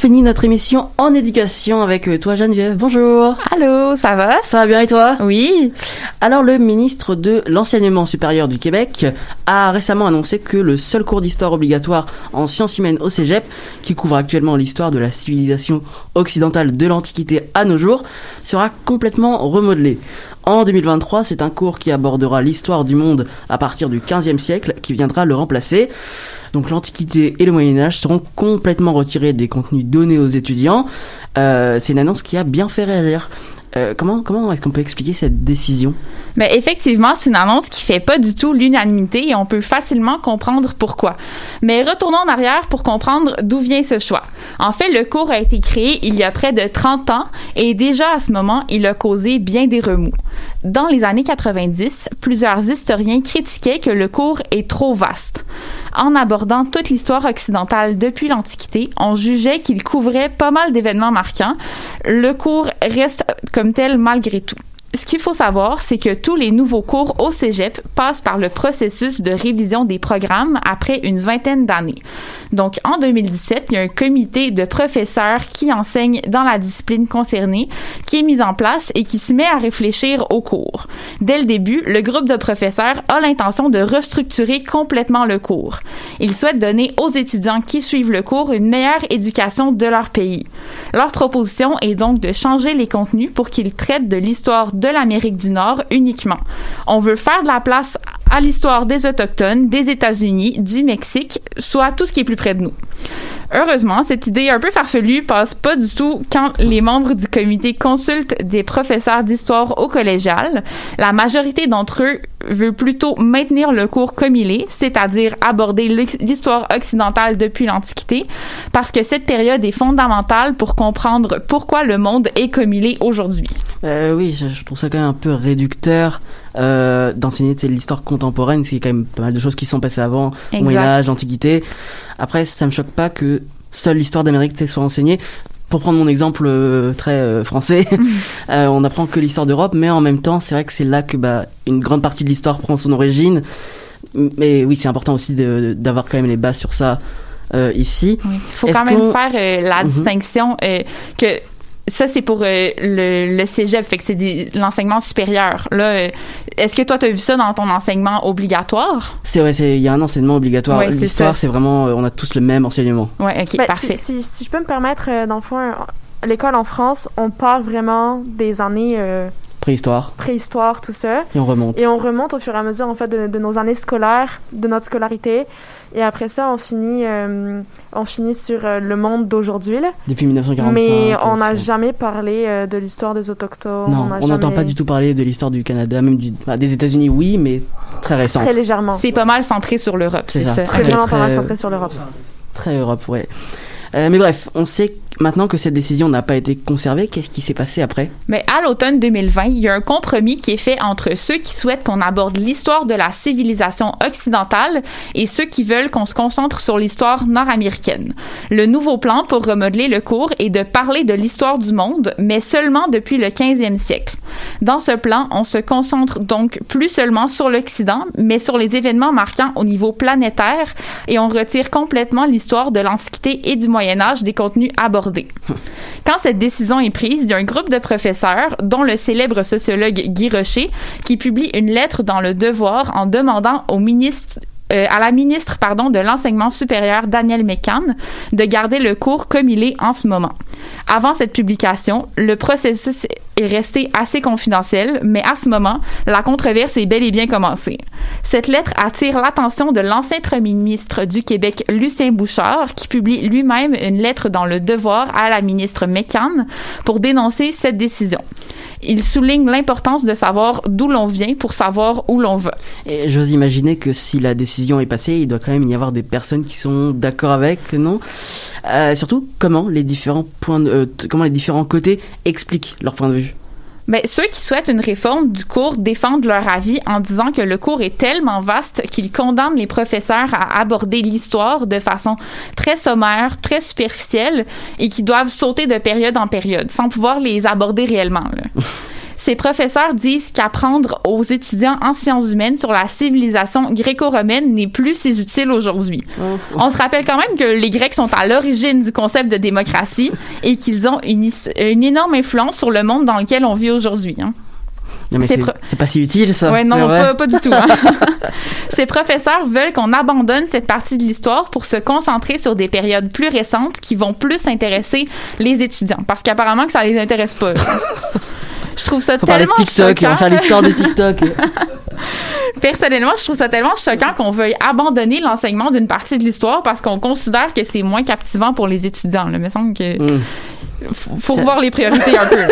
Finit notre émission en éducation avec euh, toi Geneviève. Bonjour. Allô, ça va? Ça va bien et toi? Oui. Alors le ministre de l'enseignement supérieur du Québec a récemment annoncé que le seul cours d'histoire obligatoire en sciences humaines au Cégep, qui couvre actuellement l'histoire de la civilisation occidentale de l'Antiquité à nos jours, sera complètement remodelé. En 2023, c'est un cours qui abordera l'histoire du monde à partir du 15e siècle qui viendra le remplacer. Donc l'Antiquité et le Moyen Âge seront complètement retirés des contenus donnés aux étudiants. Euh, c'est une annonce qui a bien fait réagir. Euh, comment comment est-ce qu'on peut expliquer cette décision? Mais effectivement, c'est une annonce qui fait pas du tout l'unanimité et on peut facilement comprendre pourquoi. Mais retournons en arrière pour comprendre d'où vient ce choix. En fait, le cours a été créé il y a près de 30 ans et déjà à ce moment, il a causé bien des remous. Dans les années 90, plusieurs historiens critiquaient que le cours est trop vaste. En abordant toute l'histoire occidentale depuis l'Antiquité, on jugeait qu'il couvrait pas mal d'événements marquants. Le cours reste comme tel malgré tout. Ce qu'il faut savoir, c'est que tous les nouveaux cours au Cégep passent par le processus de révision des programmes après une vingtaine d'années. Donc, en 2017, il y a un comité de professeurs qui enseignent dans la discipline concernée qui est mis en place et qui se met à réfléchir au cours. Dès le début, le groupe de professeurs a l'intention de restructurer complètement le cours. Ils souhaitent donner aux étudiants qui suivent le cours une meilleure éducation de leur pays. Leur proposition est donc de changer les contenus pour qu'ils traitent de l'histoire de l'Amérique du Nord uniquement. On veut faire de la place à l'histoire des Autochtones, des États-Unis, du Mexique, soit tout ce qui est plus près de nous. Heureusement, cette idée un peu farfelue passe pas du tout quand les membres du comité consultent des professeurs d'histoire au collégial. La majorité d'entre eux veut plutôt maintenir le cours comme il est, c'est-à-dire aborder l'histoire occidentale depuis l'Antiquité, parce que cette période est fondamentale pour comprendre pourquoi le monde est comme il est aujourd'hui. Euh, oui, je, je trouve ça quand même un peu réducteur euh, d'enseigner l'histoire contemporaine, c'est quand même pas mal de choses qui sont passées avant, au Exact. Moyen Âge, l'Antiquité. Après, ça me choque pas que seule l'histoire d'Amérique soit enseignée. Pour prendre mon exemple euh, très euh, français, euh, on apprend que l'histoire d'Europe, mais en même temps, c'est vrai que c'est là que bah, une grande partie de l'histoire prend son origine. Mais oui, c'est important aussi d'avoir quand même les bases sur ça euh, ici. Il faut quand même faire euh, la Mhm. distinction euh, que ça, c'est pour euh, le, le cégep, fait que c'est l'enseignement supérieur. Là, euh, est-ce que toi, tu as vu ça dans ton enseignement obligatoire? C'est vrai, c'est- il y a un enseignement obligatoire. Ouais, L'histoire, c'est vraiment, euh, on a tous le même enseignement. Ouais, ok, Ben, parfait. Si, si- si je peux me permettre, euh, dans le fond, l'école en France, on part vraiment des années euh, Préhistoire. préhistoire, tout ça. Et on remonte. Et on remonte au fur et à mesure, en fait, de, de nos années scolaires, de notre scolarité. Et après ça, on finit, euh, on finit sur euh, le monde d'aujourd'hui, là. Depuis 1945. Mais on n'a jamais parlé euh, de l'histoire des Autochtones. Non, on n'entend jamais- pas du tout parler de l'histoire du Canada, même du, bah, des États-Unis, oui, mais très récente. Très légèrement. C'est pas mal centré sur l'Europe, C'est ça. ça. C'est vraiment pas mal très- centré sur l'Europe. Très Europe, ouais. Euh, mais bref, on sait maintenant que cette décision n'a pas été conservée. Qu'est-ce qui s'est passé après? Mais à l'automne 2020, il y a un compromis qui est fait entre ceux qui souhaitent qu'on aborde l'histoire de la civilisation occidentale et ceux qui veulent qu'on se concentre sur l'histoire nord-américaine. Le nouveau plan pour remodeler le cours est de parler de l'histoire du monde, mais seulement depuis le 15e siècle. Dans ce plan, on se concentre donc plus seulement sur l'Occident, mais sur les événements marquants au niveau planétaire et on retire complètement l'histoire de l'Antiquité et du Moyen Âge des contenus abordés. Quand cette décision est prise, il y a un groupe de professeurs, dont le célèbre sociologue Guy Rocher, qui publie une lettre dans Le Devoir en demandant au ministre euh, à la ministre pardon, de l'enseignement supérieur Daniel Mécan de garder le cours comme il est en ce moment. Avant cette publication, le processus est resté assez confidentiel, mais à ce moment, la controverse est bel et bien commencée. Cette lettre attire l'attention de l'ancien premier ministre du Québec, Lucien Bouchard, qui publie lui-même une lettre dans Le Devoir à la ministre Mécan pour dénoncer cette décision. Il souligne l'importance de savoir d'où l'on vient pour savoir où l'on va. Et j'ose imaginer que si la décision est passée, il doit quand même y avoir des personnes qui sont d'accord avec, non? Euh, Surtout, comment les différents points, euh, comment les différents côtés expliquent leur point de vue? Mais ceux qui souhaitent une réforme du cours défendent leur avis en disant que le cours est tellement vaste qu'il condamne les professeurs à aborder l'histoire de façon très sommaire, très superficielle et qui doivent sauter de période en période sans pouvoir les aborder réellement. là. Ces professeurs disent qu'apprendre aux étudiants en sciences humaines sur la civilisation gréco-romaine n'est plus si utile aujourd'hui. On se rappelle quand même que les Grecs sont à l'origine du concept de démocratie et qu'ils ont une, une énorme influence sur le monde dans lequel on vit aujourd'hui. hein. Non, mais C'est pas si utile ça. Ouais, c'est non, pas du tout. hein. Ces professeurs veulent qu'on abandonne cette partie de l'histoire pour se concentrer sur des périodes plus récentes qui vont plus intéresser les étudiants. Parce qu'apparemment que ça les intéresse pas. Je trouve ça Faut parler de tellement TikTok, on va choquant. faire l'histoire de TikTok. Personnellement, je trouve ça tellement choquant qu'on veuille abandonner l'enseignement d'une partie de l'histoire parce qu'on considère que c'est moins captivant pour les étudiants. là. Il me semble que Mm. Faut, revoir les priorités un peu.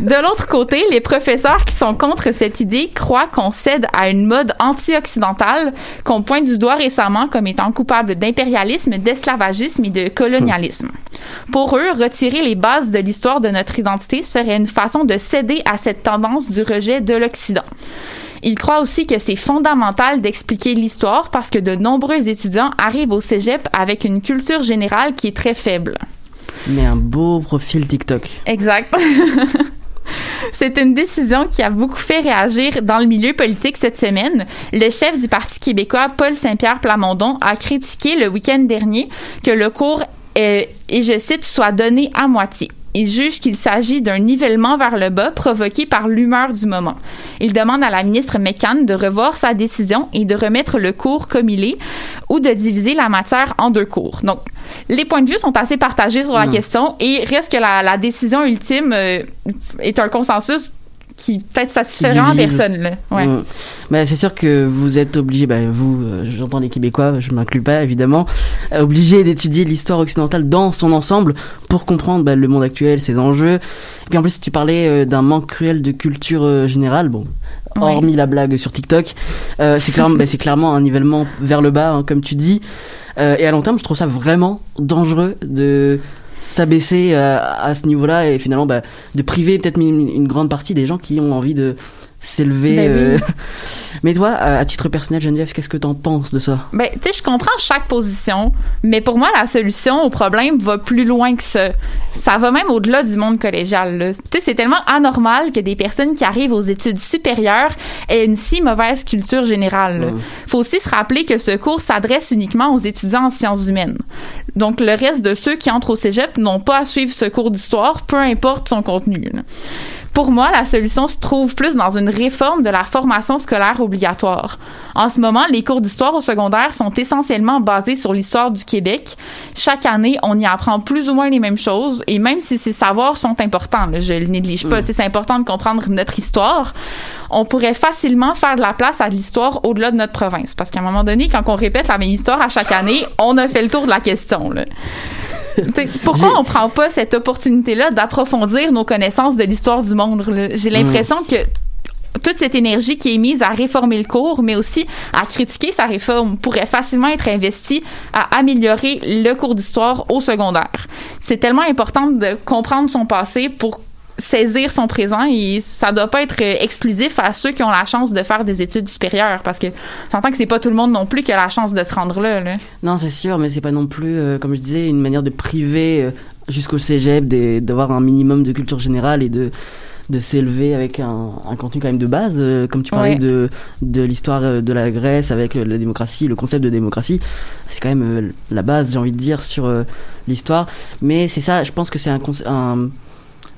De l'autre côté, les professeurs qui sont contre cette idée croient qu'on cède à une mode anti-occidentale qu'on pointe du doigt récemment comme étant coupable d'impérialisme, d'esclavagisme et de colonialisme. Pour eux, retirer les bases de l'histoire de notre identité serait une façon de céder à cette tendance du rejet de l'Occident. Ils croient aussi que c'est fondamental d'expliquer l'histoire parce que de nombreux étudiants arrivent au cégep avec une culture générale qui est très faible. Mais un beau profil TikTok. Exact. C'est une décision qui a beaucoup fait réagir dans le milieu politique cette semaine. Le chef du Parti québécois, Paul Saint-Pierre Plamondon, a critiqué le week-end dernier que le cours, et je cite, soit donné à moitié. Il juge qu'il s'agit d'un nivellement vers le bas provoqué par l'humeur du moment. Il demande à la ministre McCann de revoir sa décision et de remettre le cours comme il est ou de diviser la matière en deux cours. Donc, les points de vue sont assez partagés sur la Mm. question et reste que la, la décision ultime euh, est un consensus qui peut-être satisfera en personne. Là. Ouais. Mm. Bah, c'est sûr que vous êtes obligé, bah, vous, euh, j'entends les Québécois, je m'inclus pas évidemment, euh, obligé d'étudier l'histoire occidentale dans son ensemble pour comprendre bah, le monde actuel, ses enjeux. Et puis en plus, tu parlais euh, d'un manque cruel de culture euh, générale, bon, hormis la blague sur TikTok, c'est clairement, bah, c'est clairement un nivellement vers le bas, hein, comme tu dis. Et à long terme, je trouve ça vraiment dangereux de s'abaisser euh, à ce niveau-là et finalement bah, de priver peut-être une, une grande partie des gens qui ont envie de s'élever. Ben oui. euh, Mais toi, à titre personnel, Geneviève, qu'est-ce que t'en penses de ça? Ben, tu sais, je comprends chaque position, mais pour moi, la solution au problème va plus loin que ça. Ça va même au-delà du monde collégial. là. Tu sais, c'est tellement anormal que des personnes qui arrivent aux études supérieures aient une si mauvaise culture générale. là. Faut aussi se rappeler que ce cours s'adresse uniquement aux étudiants en sciences humaines. Donc, le reste de ceux qui entrent au cégep n'ont pas à suivre ce cours d'histoire, peu importe son contenu. là. Pour moi, la solution se trouve plus dans une réforme de la formation scolaire obligatoire. En ce moment, les cours d'histoire au secondaire sont essentiellement basés sur l'histoire du Québec. Chaque année, on y apprend plus ou moins les mêmes choses, et même si ces savoirs sont importants, là, je le néglige pas, sais, c'est important de comprendre notre histoire, on pourrait facilement faire de la place à de l'histoire au-delà de notre province. Parce qu'à un moment donné, quand on répète la même histoire à chaque année, on a fait le tour de la question. là. Pourquoi on prend pas cette opportunité-là d'approfondir nos connaissances de l'histoire du monde? J'ai l'impression que toute cette énergie qui est mise à réformer le cours, mais aussi à critiquer sa réforme, pourrait facilement être investie à améliorer le cours d'histoire au secondaire. C'est tellement important de comprendre son passé pour saisir son présent et ça doit pas être euh, exclusif à ceux qui ont la chance de faire des études supérieures parce que s'entend que c'est pas tout le monde non plus qui a la chance de se rendre là. là. Non, c'est sûr, mais c'est pas non plus, euh, comme je disais, une manière de priver euh, jusqu'au cégep d'avoir un minimum de culture générale et de de s'élever avec un, un contenu quand même de base, euh, comme tu parlais Ouais. de, de l'histoire de la Grèce avec la démocratie, le concept de démocratie, c'est quand même euh, la base, j'ai envie de dire, sur euh, l'histoire. Mais c'est ça, je pense que c'est un, un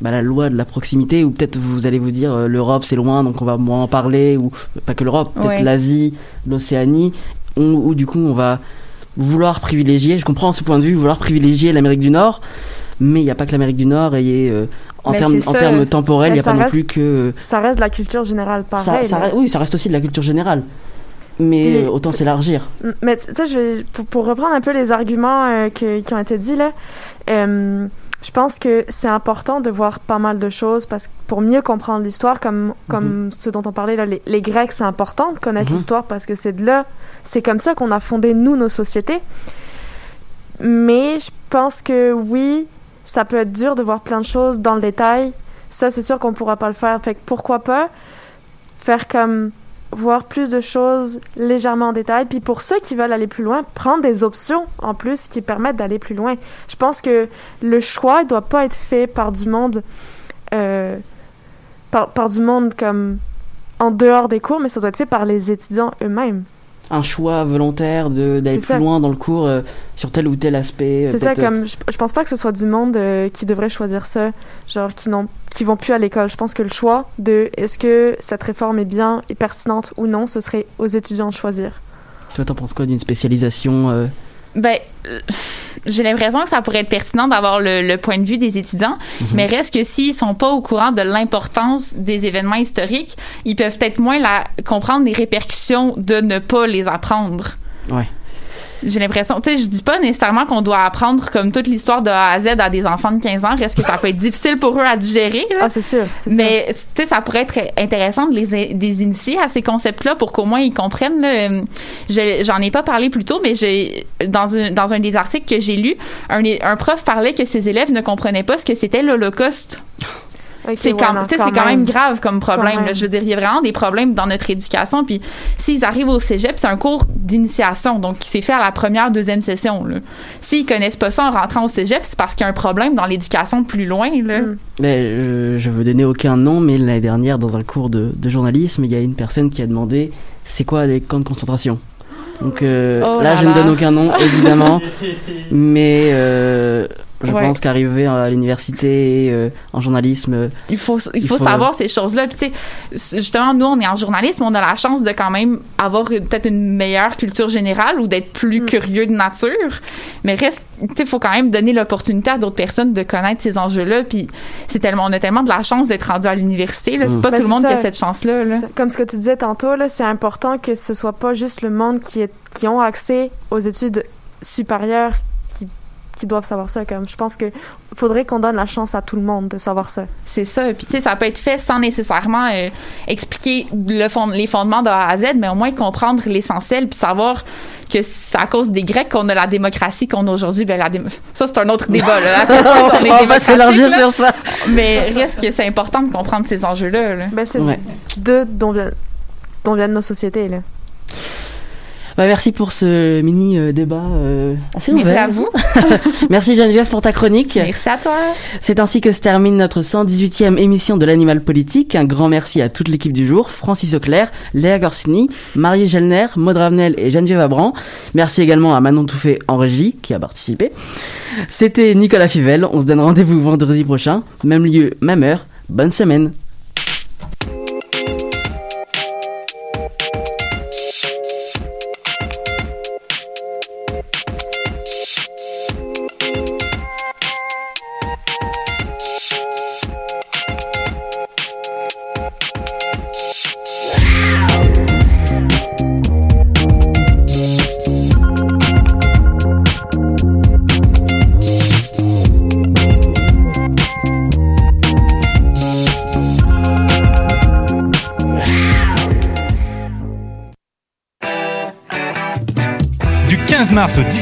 bah, la loi de la proximité, ou peut-être vous allez vous dire euh, l'Europe c'est loin, donc on va moins en parler, ou pas que l'Europe, peut-être Ouais. l'Asie, l'Océanie, où, du coup on va vouloir privilégier, je comprends ce point de vue, vouloir privilégier l'Amérique du Nord, mais il n'y a pas que l'Amérique du Nord, et euh, en termes temporels, il n'y a pas non plus que... Ça reste de la culture générale pareil. ça reste- oui, ça reste aussi de la culture générale, mais euh, autant s'élargir. Mais tu sais, pour, pour reprendre un peu les arguments euh, que- qui ont été dits là, euh, je pense que c'est important de voir pas mal de choses parce que pour mieux comprendre l'histoire, comme, comme ce dont on parlait là, les, les Grecs, c'est important de connaître Mhm. l'histoire parce que c'est de là, c'est comme ça qu'on a fondé nous nos sociétés. Mais je pense que oui, ça peut être dur de voir plein de choses dans le détail. Ça, c'est sûr qu'on pourra pas le faire. Fait que pourquoi pas faire comme voir plus de choses légèrement en détail. Puis pour ceux qui veulent aller plus loin, prendre des options en plus qui permettent d'aller plus loin. Je pense que le choix ne doit pas être fait par du monde, euh, par, du monde comme en dehors des cours, mais ça doit être fait par les étudiants eux-mêmes. Un choix volontaire de- d'aller plus ça. loin dans le cours euh, sur tel ou tel aspect. euh, C'est ça, euh, comme je, je pense pas que ce soit du monde euh, qui devrait choisir ça, genre qui n'ont qui vont plus à l'école. Je pense que le choix de est-ce que cette réforme est bien et pertinente ou non, ce serait aux étudiants de choisir. Toi, t'en penses quoi d'une spécialisation Ben, euh, j'ai l'impression que ça pourrait être pertinent d'avoir le, le point de vue des étudiants, Mhm. mais reste que s'ils sont pas au courant de l'importance des événements historiques, ils peuvent peut-être moins la, comprendre les répercussions de ne pas les apprendre. Ouais. J'ai l'impression, tu sais, je dis pas nécessairement qu'on doit apprendre comme toute l'histoire de A à Z à des enfants de 15 ans, reste que ça peut être difficile pour eux à digérer. là? Ah, c'est sûr. Mais tu sais, ça pourrait être intéressant de les, initier à ces concepts-là pour qu'au moins ils comprennent. là. Euh, je- J'en ai pas parlé plus tôt, mais j'ai dans un, dans un des articles que j'ai lu, un, un prof parlait que ses élèves ne comprenaient pas ce que c'était l'Holocauste. C'est ouais, quand, non, tu sais, c'est quand même grave comme Quand problème. là. Je veux dire, il y a vraiment des problèmes dans notre éducation. Puis s'ils arrivent au cégep, c'est un cours d'initiation, donc qui s'est fait à la première, deuxième session. là. S'ils connaissent pas ça en rentrant au cégep, c'est parce qu'il y a un problème dans l'éducation plus loin. Là. Mm. je, je veux donner aucun nom, mais l'année dernière, dans un cours de, de journalisme, il y a une personne qui a demandé c'est quoi les camps de concentration? Donc euh, Oh là, là je ne donne aucun nom, évidemment, mais euh, je Ouais. pense qu'arriver à l'université euh, en journalisme, euh, Il faut, il Il faut, faut- savoir ces choses-là. Puis, tu sais, justement, nous, on est en journalisme, on a la chance de quand même avoir peut-être une meilleure culture générale ou d'être plus Mm. curieux de nature. Mais reste, tu sais, il faut quand même donner l'opportunité à d'autres personnes de connaître ces enjeux-là. Puis, c'est tellement, on a tellement de la chance d'être rendu à l'université. là. C'est Mm. pas Ben, tout le monde qui a cette chance-là. là. Comme ce que tu disais tantôt, là, c'est important que ce soit pas juste le monde qui, est, qui ont accès aux études supérieures qui, doivent savoir ça. Comme, je pense que faudrait qu'on donne la chance à tout le monde de savoir ça. C'est ça. Puis, tu sais, ça peut être fait sans nécessairement euh, expliquer le fond, les fondements de A à Z, mais au moins comprendre l'essentiel puis savoir que c'est à cause des Grecs qu'on a la démocratie qu'on a aujourd'hui. Ben, la démo- Ça, c'est un autre débat. Là. On est on va pas s'élargir sur ça. Mais reste que c'est important de comprendre ces enjeux-là. là. Ben, c'est Ouais. de dont, dont viennent nos sociétés. Là. Bah, merci pour ce mini euh, débat euh, assez Merci ouvert. à vous. Merci Geneviève pour ta chronique. Merci à toi. C'est ainsi que se termine notre 118e émission de l'Animal Politique. Un grand merci à toute l'équipe du jour, Francis Auclair, Léa Gorsini, Marie Gelner, Maud Ravenel et Geneviève Abran. Merci également à Manon Touffet en régie qui a participé. C'était Nicolas Fivel. On se donne rendez-vous vendredi prochain. Même lieu, même heure. Bonne semaine.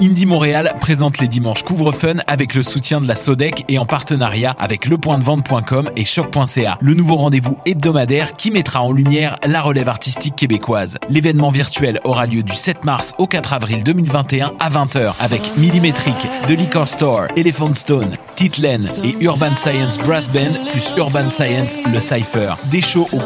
Indie Montréal présente les dimanches Couvre-Fun avec le soutien de la Sodec et en partenariat avec lepointdevente.com et choc.ca. Le nouveau rendez-vous hebdomadaire qui mettra en lumière la relève artistique québécoise. L'événement virtuel aura lieu du 7 mars au 4 avril 2021 à 20h avec Millimétrique, The Liquor Store, Elephant Stone, Titlen et Urban Science Brass Band plus Urban Science le Cypher. Des shows au